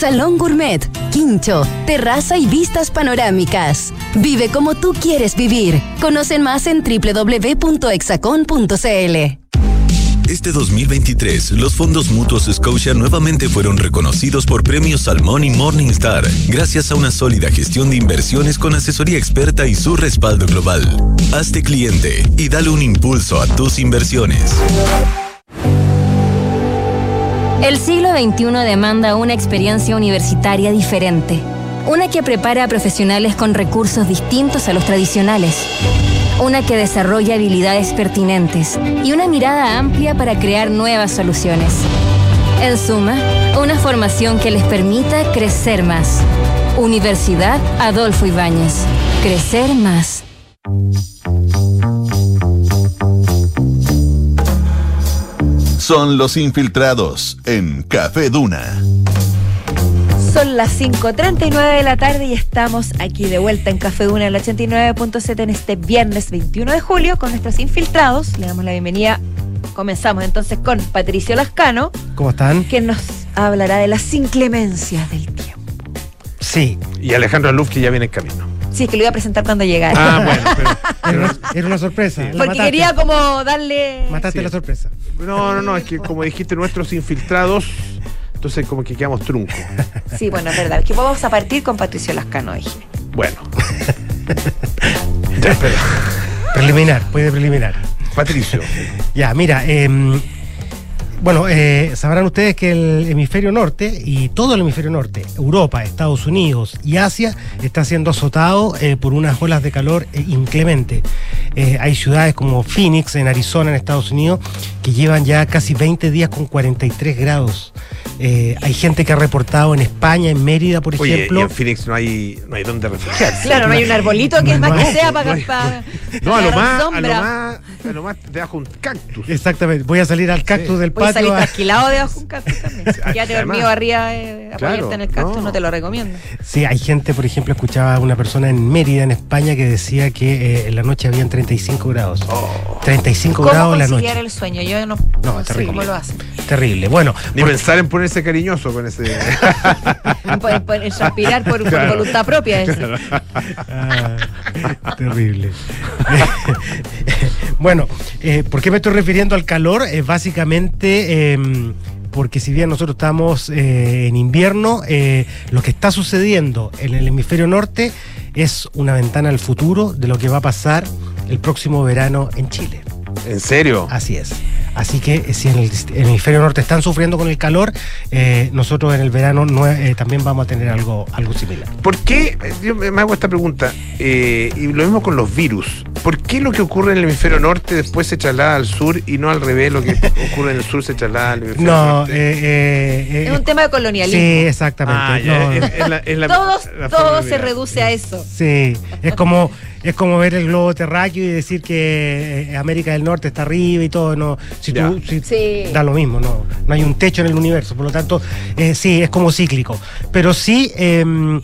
salón gourmet, quincho, terraza y vistas panorámicas. Vive como tú quieres vivir. Conocen más en www.exacon.cl.
Este 2023, los fondos mutuos Scotia nuevamente fueron reconocidos por premios Salmón y Morningstar, gracias a una sólida gestión de inversiones con asesoría experta y su respaldo global. Hazte cliente y dale un impulso a tus inversiones.
El siglo XXI demanda una experiencia universitaria diferente, una que prepara a profesionales con recursos distintos a los tradicionales, una que desarrolla habilidades pertinentes y una mirada amplia para crear nuevas soluciones. En suma, una formación que les permita crecer más. Universidad Adolfo Ibáñez. Crecer más.
Son los infiltrados en Café Duna.
Son las 5.39 de la tarde y estamos aquí de vuelta en Café Duna, el 89.7 en este viernes 21 de julio con nuestros infiltrados. Le damos la bienvenida. Comenzamos entonces con Patricio Lascano,
¿Cómo están?
que nos hablará de las inclemencias del tiempo.
Sí.
Y Alejandro Luz, que ya viene en camino.
Sí, es que lo iba a presentar cuando llegara.
Ah, bueno, pero.
Era una, era una sorpresa.
Porque
mataste.
quería como darle...
Mataste
Sí.
la sorpresa.
No, no, no, es que como dijiste, nuestros infiltrados, entonces como que quedamos truncos.
Sí, bueno, es verdad. Es que vamos a partir con Patricio Lascano, dije.
Bueno. Ya, pero,
Preliminar, puede preliminar.
Patricio.
Ya, mira, em, bueno, eh, sabrán ustedes que el hemisferio norte y todo el hemisferio norte, Europa, Estados Unidos y Asia, está siendo azotado eh, por unas olas de calor eh, inclemente. Eh, hay ciudades como Phoenix, en Arizona, en Estados Unidos, que llevan ya casi 20 días con 43 grados. Eh, hay gente que ha reportado en España, en Mérida, por
Oye, y
ejemplo.
en Phoenix no hay, no hay dónde refugiarse.
Claro, no hay un arbolito que es más
No
que sea para...
no
para-
No, a lo más, a lo más, a lo más debajo un cactus.
Exactamente, voy a salir al cactus del
Salir trasquilado debajo de un cactus también. Quédate
además.
dormido arriba, eh,
Claro,
en el cactus, no.
no.
te lo recomiendo.
Sí, hay gente, por ejemplo, escuchaba a una persona en Mérida, en España, que decía que eh, en la noche habían 35 grados. 35
¿Cómo
grados en la noche.
el sueño? Yo no,
No,
no sé
terrible.
cómo lo hacen.
Terrible. Bueno,
Ni
por-
pensar en ponerse cariñoso con ese.
Pueden respirar por, por voluntad propia.
Ah, terrible. bueno, eh, ¿por qué me estoy refiriendo al calor? Es básicamente eh, porque si bien nosotros estamos eh, en invierno, eh, lo que está sucediendo en el hemisferio norte es una ventana al futuro de lo que va a pasar el próximo verano en Chile.
¿En serio?
Así es. Así que eh, si en el, hemisferio norte están sufriendo con el calor, eh, nosotros en el verano no, eh, también vamos a tener algo, algo similar.
¿Por qué? Yo me hago esta pregunta. eh, y lo mismo con los virus. ¿Por qué lo que ocurre en el hemisferio norte después se traslada al sur y no al revés? Lo que ocurre en el sur se traslada al hemisferio
No,
norte.
eh, eh, eh,
Es un tema de colonialismo.
Sí, exactamente.
Ah, ya,
No,
es- es la- es la-
Todos-
la forma
todo se reduce a eso.
Sí, es como es como ver el globo terráqueo y decir que eh, América del Norte está arriba y todo. No, si tú, si-
Sí.
da lo mismo, no, no hay un techo en el universo. Por lo tanto, eh, sí, es como cíclico. Pero sí. em,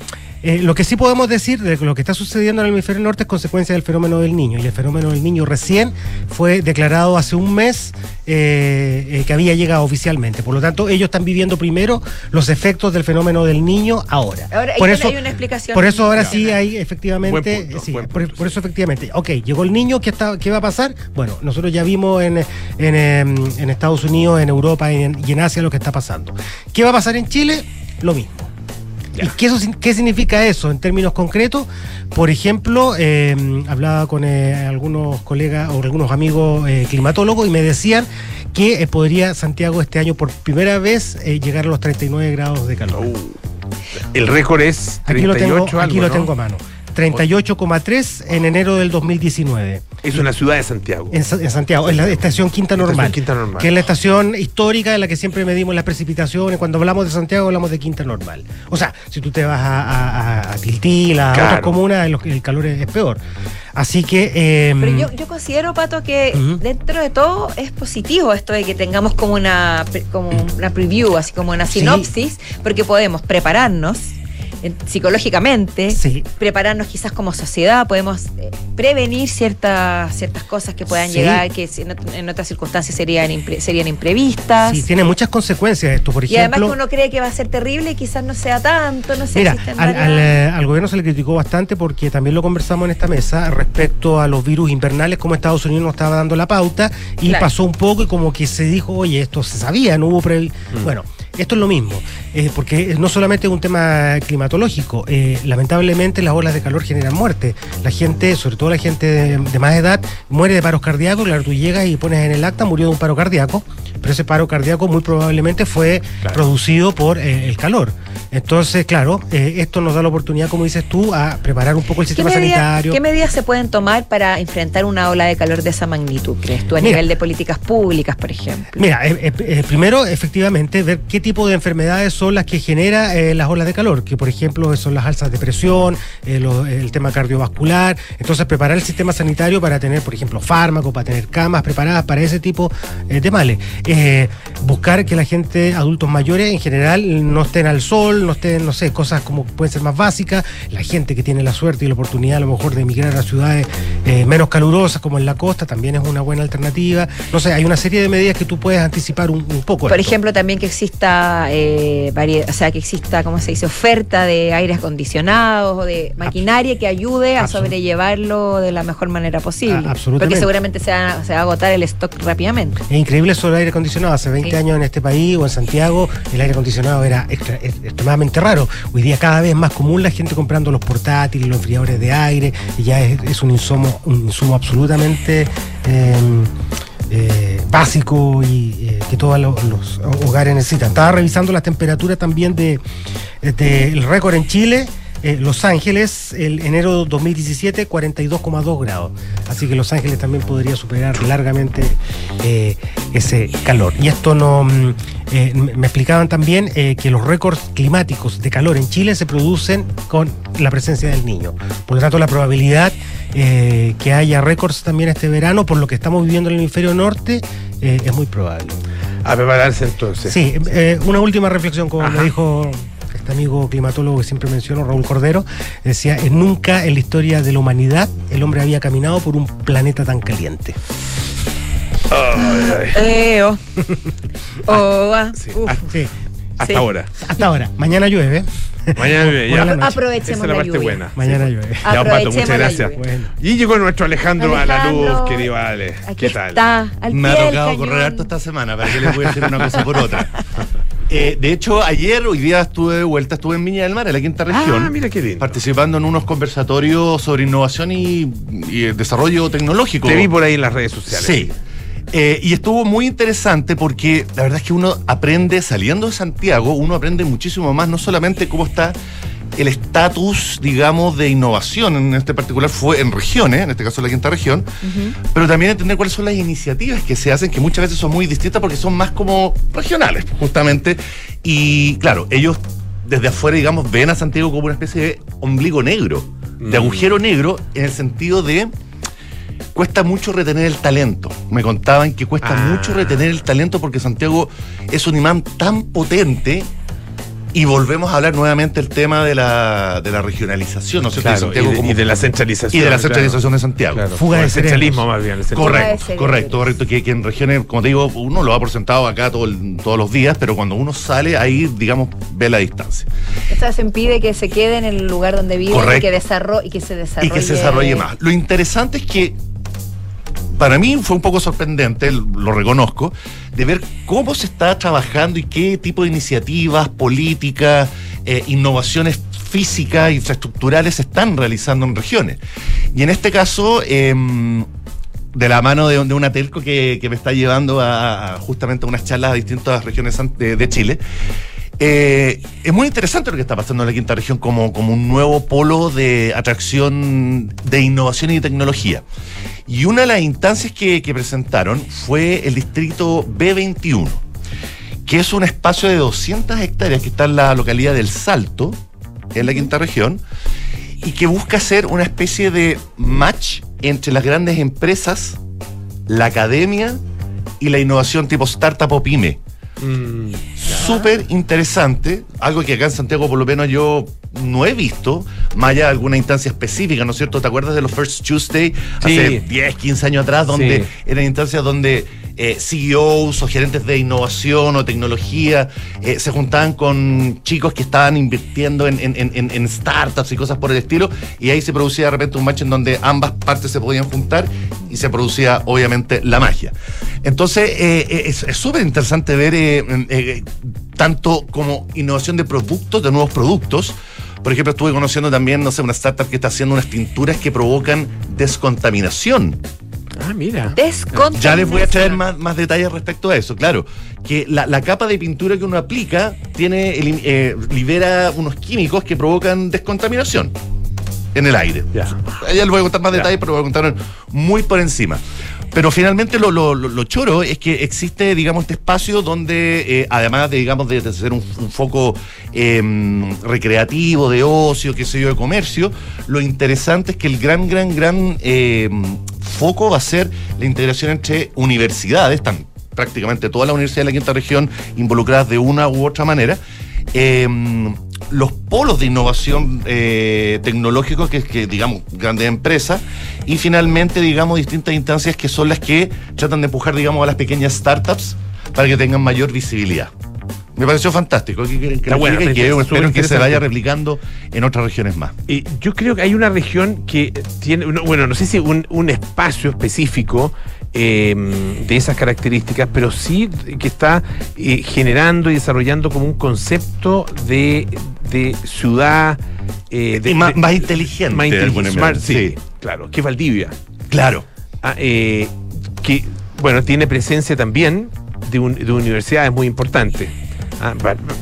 eh, lo que sí podemos decir de que lo que está sucediendo en el hemisferio norte es consecuencia del fenómeno del niño. Y el fenómeno del niño recién fue declarado hace un mes eh, eh, que había llegado oficialmente. Por lo tanto, ellos están viviendo primero los efectos del fenómeno del niño ahora.
Ahora,
por eso,
hay una explicación.
por eso ahora sí hay efectivamente,
punto,
sí, por,
punto,
por
sí.
eso efectivamente, ok, llegó el niño, ¿qué, está, qué va a pasar? Bueno, nosotros ya vimos en, en, em, en Estados Unidos, en Europa y en, y en Asia lo que está pasando. ¿Qué va a pasar en Chile? Lo mismo. ¿Y qué, eso, qué significa eso en términos concretos? Por ejemplo, eh, hablaba con eh, algunos colegas o algunos amigos eh, climatólogos y me decían que eh, podría Santiago este año por primera vez llegar a los 39 grados de calor.
Uh, el récord es 38
Aquí lo tengo,
algo,
aquí lo
¿no?
tengo a mano. 38,3 en enero del 2019.
Es una ciudad de Santiago.
En, Sa- en Santiago, en la estación Quinta Normal.
Quinta Normal.
Que es la estación histórica en la que siempre medimos las precipitaciones. Cuando hablamos de Santiago, hablamos de Quinta Normal. O sea, si tú te vas a, a, a- a Tiltil, a
Claro.
otras comunas, el, el calor es, es peor. Así que. eh,
Pero yo, yo considero, Pato, que dentro de todo es positivo esto de que tengamos como una, pre- como una preview, así como una
Sí.
sinopsis, porque podemos prepararnos psicológicamente,
Sí.
prepararnos quizás como sociedad, podemos eh, prevenir ciertas ciertas cosas que puedan
Sí.
llegar, que en, ot- en otras circunstancias serían, impre- serían imprevistas.
sí, tiene muchas consecuencias esto. Por
y además
ejemplo.
que uno cree que va a ser terrible y quizás no sea tanto, no sé,
Mira,
existen
al, al, eh, al gobierno se le criticó bastante porque también lo conversamos en esta mesa respecto a los virus invernales, como Estados Unidos nos estaba dando la pauta y
Claro.
pasó un poco y como que se dijo, oye, esto se sabía, no hubo previ Bueno, esto es lo mismo, eh, porque no solamente es un tema climatológico, eh, lamentablemente las olas de calor generan muerte. La gente, sobre todo la gente de, de más edad, muere de paros cardíacos, claro, tú llegas y pones en el acta, murió de un paro cardíaco, pero ese paro cardíaco muy probablemente fue producido por eh, el calor. Entonces, claro, eh, esto nos da la oportunidad, como dices tú, a preparar un poco el
¿Qué,
sistema
medida-
sanitario.
qué medidas se pueden tomar para enfrentar una ola de calor de esa magnitud, crees tú, a
Mira.
nivel de políticas públicas, por ejemplo?
Mira, eh, eh, eh, primero, efectivamente, ver qué tipo de enfermedades son las que genera eh, las olas de calor, que por ejemplo son las alzas de presión, eh, lo- el tema cardiovascular. Entonces, preparar el sistema sanitario para tener, por ejemplo, fármacos, para tener camas preparadas para ese tipo eh, de males. buscar que la gente, adultos mayores en general, no estén al sol, no estén, no sé, cosas como pueden ser más básicas. La gente que tiene la suerte y la oportunidad a lo mejor de emigrar a ciudades menos calurosas como en la costa también es una buena alternativa. No sé, hay una serie de medidas que tú puedes anticipar un, un poco.
Por
esto.
ejemplo, también que exista eh, o sea, que exista, ¿cómo se dice? Oferta de aires acondicionados o de maquinaria que ayude a
Absolut-
sobrellevarlo de la mejor manera posible.
Ah, absolutamente.
Porque seguramente se va, se va a agotar el stock rápidamente.
Es increíble eso del aire acondicionado. Hace 20
Sí.
años en este país o en Santiago el aire acondicionado era extra- extremadamente raro. Hoy día cada vez más común la gente comprando los portátiles, los enfriadores de aire y ya es, es un insumo, un insumo absolutamente eh, eh, básico y eh, que todos los, hogares necesitan. Estaba revisando las temperaturas también de, de el récord en Chile. eh, Los Ángeles, el enero 2017, 42,2 grados. Así que Los Ángeles también podría superar largamente ese calor. Y esto no. mm, me explicaban también que los récords climáticos de calor en Chile se producen con la presencia del niño. Por lo tanto, la probabilidad eh, que haya récords también este verano, por lo que estamos viviendo en el hemisferio norte, eh, es muy probable.
A prepararse entonces.
Sí, eh, una última reflexión, como
Ajá.
me dijo este amigo climatólogo que siempre menciono, Raúl Cordero, decía, "Eh, nunca en la historia de la humanidad el hombre había caminado por un planeta tan caliente.
Ay, ay.
Eh, oh. Oh, ah,
Sí,
Sí,
hasta
Sí.
ahora.
hasta ahora. Mañana llueve.
Mañana llueve, ya.
Aprovechemos
Esa la
la
parte
lluvia.
buena.
Mañana llueve.
Ya, Pato,
Aprovechemos
muchas
la
gracias.
Bueno.
Y llegó nuestro Alejandro, a la
Alejandro,
luz, querido Ale.
Aquí
¿Qué tal?
está, al
Me ha tocado correr harto esta semana, ¿para qué les voy a decir una cosa por otra? Eh, de hecho, ayer, hoy día estuve de vuelta, estuve en Viña del Mar, en la quinta región.
Ah, mira qué lindo.
Participando en unos conversatorios sobre innovación y, desarrollo tecnológico.
Te vi por ahí en las redes sociales.
Sí. Eh, y estuvo muy interesante porque la verdad es que uno aprende, saliendo de Santiago, uno aprende muchísimo más, no solamente cómo está el estatus, digamos, de innovación, en este particular fue en regiones, en este caso la quinta región, pero también entender cuáles son las iniciativas que se hacen, que muchas veces son muy distintas porque son más como regionales, justamente. Y claro, ellos desde afuera, digamos, ven a Santiago como una especie de ombligo negro, de
Mm.
agujero negro, en el sentido de cuesta mucho retener el talento. Me contaban que cuesta
Ah.
mucho retener el talento porque Santiago es un imán tan potente. Y volvemos a hablar nuevamente el tema de la, de la regionalización, ¿no es cierto?
Claro,
Santiago
y, de,
como-
y de la centralización.
y de la
claro.
centralización de Santiago.
Claro.
Fuga de
el centralismo más bien. el
Fuga de
Correcto, correcto, correcto. Que, que en regiones, como te digo, uno lo ha presentado acá todo el- todos los días, pero cuando uno sale, ahí, digamos, ve la distancia.
Esto se impide que se quede en el lugar donde vive que, y que se desarrolle.
y que se desarrolle más. Lo interesante es que para mí fue un poco sorprendente, lo reconozco, de ver cómo se está trabajando y qué tipo de iniciativas, políticas, eh, innovaciones físicas, infraestructurales se están realizando en regiones. Y en este caso, em, de la mano de, de una telco que, me está llevando a, justamente a unas charlas a distintas regiones de Chile. Eh, es muy interesante lo que está pasando en la quinta región como, como un nuevo polo de atracción de innovación y tecnología. Y una de las instancias que, que presentaron fue el distrito B21, que es un espacio de 200 hectáreas que está en la localidad del Salto, en la quinta región, y que busca ser una especie de match entre las grandes empresas, la academia y la innovación tipo startup o pyme.
Mm,
Súper interesante, algo que acá en Santiago por lo menos yo no he visto, más allá de alguna instancia específica, ¿no es cierto? ¿Te acuerdas de los First Tuesday
Sí.
hace 10, 15 años atrás, donde
Sí.
eran instancias donde eh, CEOs o gerentes de innovación o tecnología eh, se juntaban con chicos que estaban invirtiendo en, startups y cosas por el estilo, y ahí se producía de repente un match en donde ambas partes se podían juntar y se producía obviamente la magia. Entonces eh, es súper interesante ver tanto como innovación de productos, de nuevos productos, por ejemplo, estuve conociendo también, no sé, una startup que está haciendo unas pinturas que provocan descontaminación.
Ah, mira.
Descontaminación.
Ya les voy a traer más, más detalles respecto a eso, claro. Que la, la capa de pintura que uno aplica tiene, elim- eh, libera unos químicos que provocan descontaminación en el aire.
Ya.
Ya les voy a contar más
Ya.
detalles, pero voy a contar muy por encima. Pero finalmente lo, lo- lo- lo choro es que existe, digamos, este espacio donde, eh, además de, digamos, de, ser un, foco eh, recreativo, de ocio, qué sé yo, de comercio, lo interesante es que el gran, gran, gran eh, foco va a ser la integración entre universidades, están prácticamente todas las universidades de la quinta región involucradas de una u otra manera. Eh, los polos de innovación eh, tecnológicos, que, que digamos, grandes empresas, y finalmente, digamos, distintas instancias que son las que tratan de empujar, digamos, a las pequeñas startups para que tengan mayor visibilidad. Me pareció fantástico. Que, yo espero que se vaya replicando en otras regiones más.
Eh, yo creo que hay una región que tiene, no, bueno, no sé si un, un espacio específico eh, de esas características, pero sí que está eh, generando y desarrollando como un concepto de, de ciudad eh, de,
Y más,
de-
más inteligente.
más inteligente, city, claro, que es Valdivia.
Claro.
Ah, eh, que, bueno, tiene presencia también de, un- de universidades muy importantes. Ah,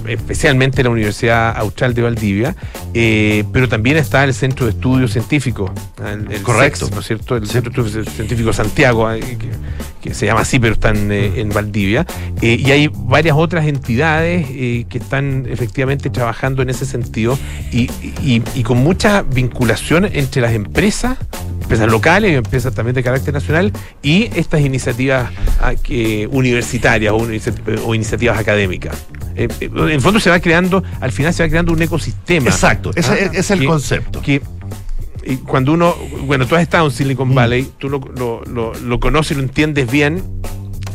especialmente la Universidad Austral de Valdivia, eh, pero también está el Centro de Estudios Científicos, ah, el, el
Correcto.
CEX, ¿no es cierto? El Centro de Estudios Científicos Santiago, que, que se llama así, pero están eh, en Valdivia. Eh, y hay varias otras entidades eh, que están efectivamente trabajando en ese sentido y, y- y con mucha vinculación entre las empresas empresas locales y empresas también de carácter nacional y estas iniciativas ah, universitarias o, inici- o iniciativas académicas. Eh, eh, en el fondo se va creando, al final se va creando un ecosistema.
Exacto, ese
Ah,
es- el
que-
concepto.
Que y cuando uno, bueno, tú has estado en Silicon Valley, tú lo, lo, lo- lo conoces y lo entiendes bien.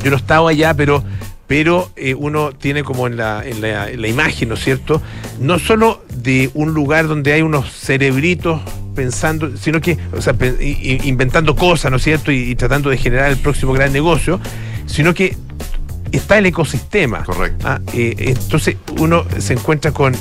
Yo no he estado allá, pero, pero eh, uno tiene como en la, en, la, en la imagen, ¿no es cierto? No solo de un lugar donde hay unos cerebritos pensando, sino que, o sea, inventando cosas, ¿no es cierto? Y, y tratando de generar el próximo gran negocio, sino que está el ecosistema.
Correcto.
Ah, eh, entonces uno se encuentra con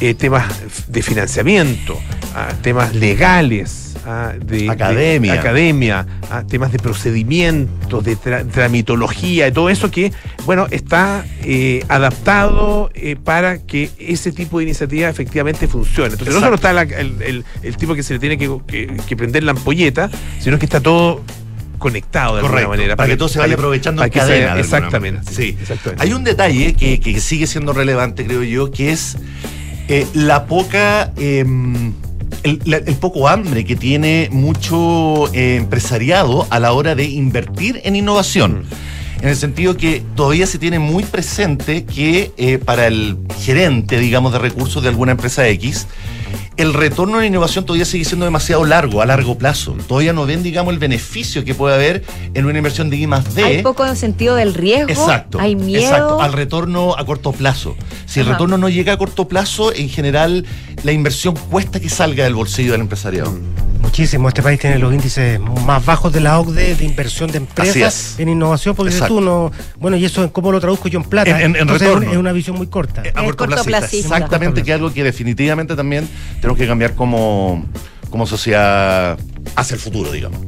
eh, temas de financiamiento, ah, temas legales, ah, de
Academia.
de academia, ah, temas de procedimientos, de tra- tramitología, y todo eso que, bueno, está eh, adaptado eh, para que ese tipo de iniciativa efectivamente funcione. Entonces, no solo está la- el, el- el tipo que se le tiene que, que- que prender la ampolleta, sino que está todo conectado de
Correcto,
alguna manera.
para que todo se vaya aprovechando en cadena.
exactamente.
Sí.
exactamente.
Hay un detalle que, que sigue siendo relevante, creo yo, que es eh, la poca. eh, el, poco hambre que tiene mucho eh, empresariado a la hora de invertir en innovación. En el sentido que todavía se tiene muy presente que eh, para el gerente, digamos, de recursos de alguna empresa X, el retorno a la innovación todavía sigue siendo demasiado largo, a largo plazo. Todavía no ven, digamos, el beneficio que puede haber en una inversión de I más D.
Hay poco sentido del riesgo.
Exacto.
Hay miedo.
Exacto, al retorno a corto plazo. Si el retorno no llega a corto plazo, en general la inversión cuesta que salga del bolsillo del empresariado.
Muchísimo. Este país tiene los índices más bajos de la OCDE de inversión de empresas
es.
en innovación, porque
Exacto.
tú no. Bueno, y eso, ¿cómo lo traduzco yo en plata?
En- en- en
Entonces,
retorno.
Es, una visión muy corta.
A corto plazo. Exactamente, que es algo que definitivamente también tenemos que cambiar como, como sociedad hacia el futuro, digamos.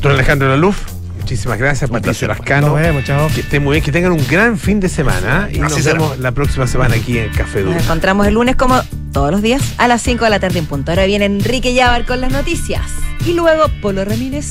Don Alejandro Laluf, muchísimas gracias. Patricio Lascano.
Nos vemos, chao.
Que estén muy bien, que tengan un gran fin de semana y
Así
nos
será.
vemos la próxima semana aquí en Café Duro.
Nos encontramos el lunes como todos los días a las 5 de la tarde en punto. Ahora viene Enrique Llávar con las noticias. Y luego Polo Ramírez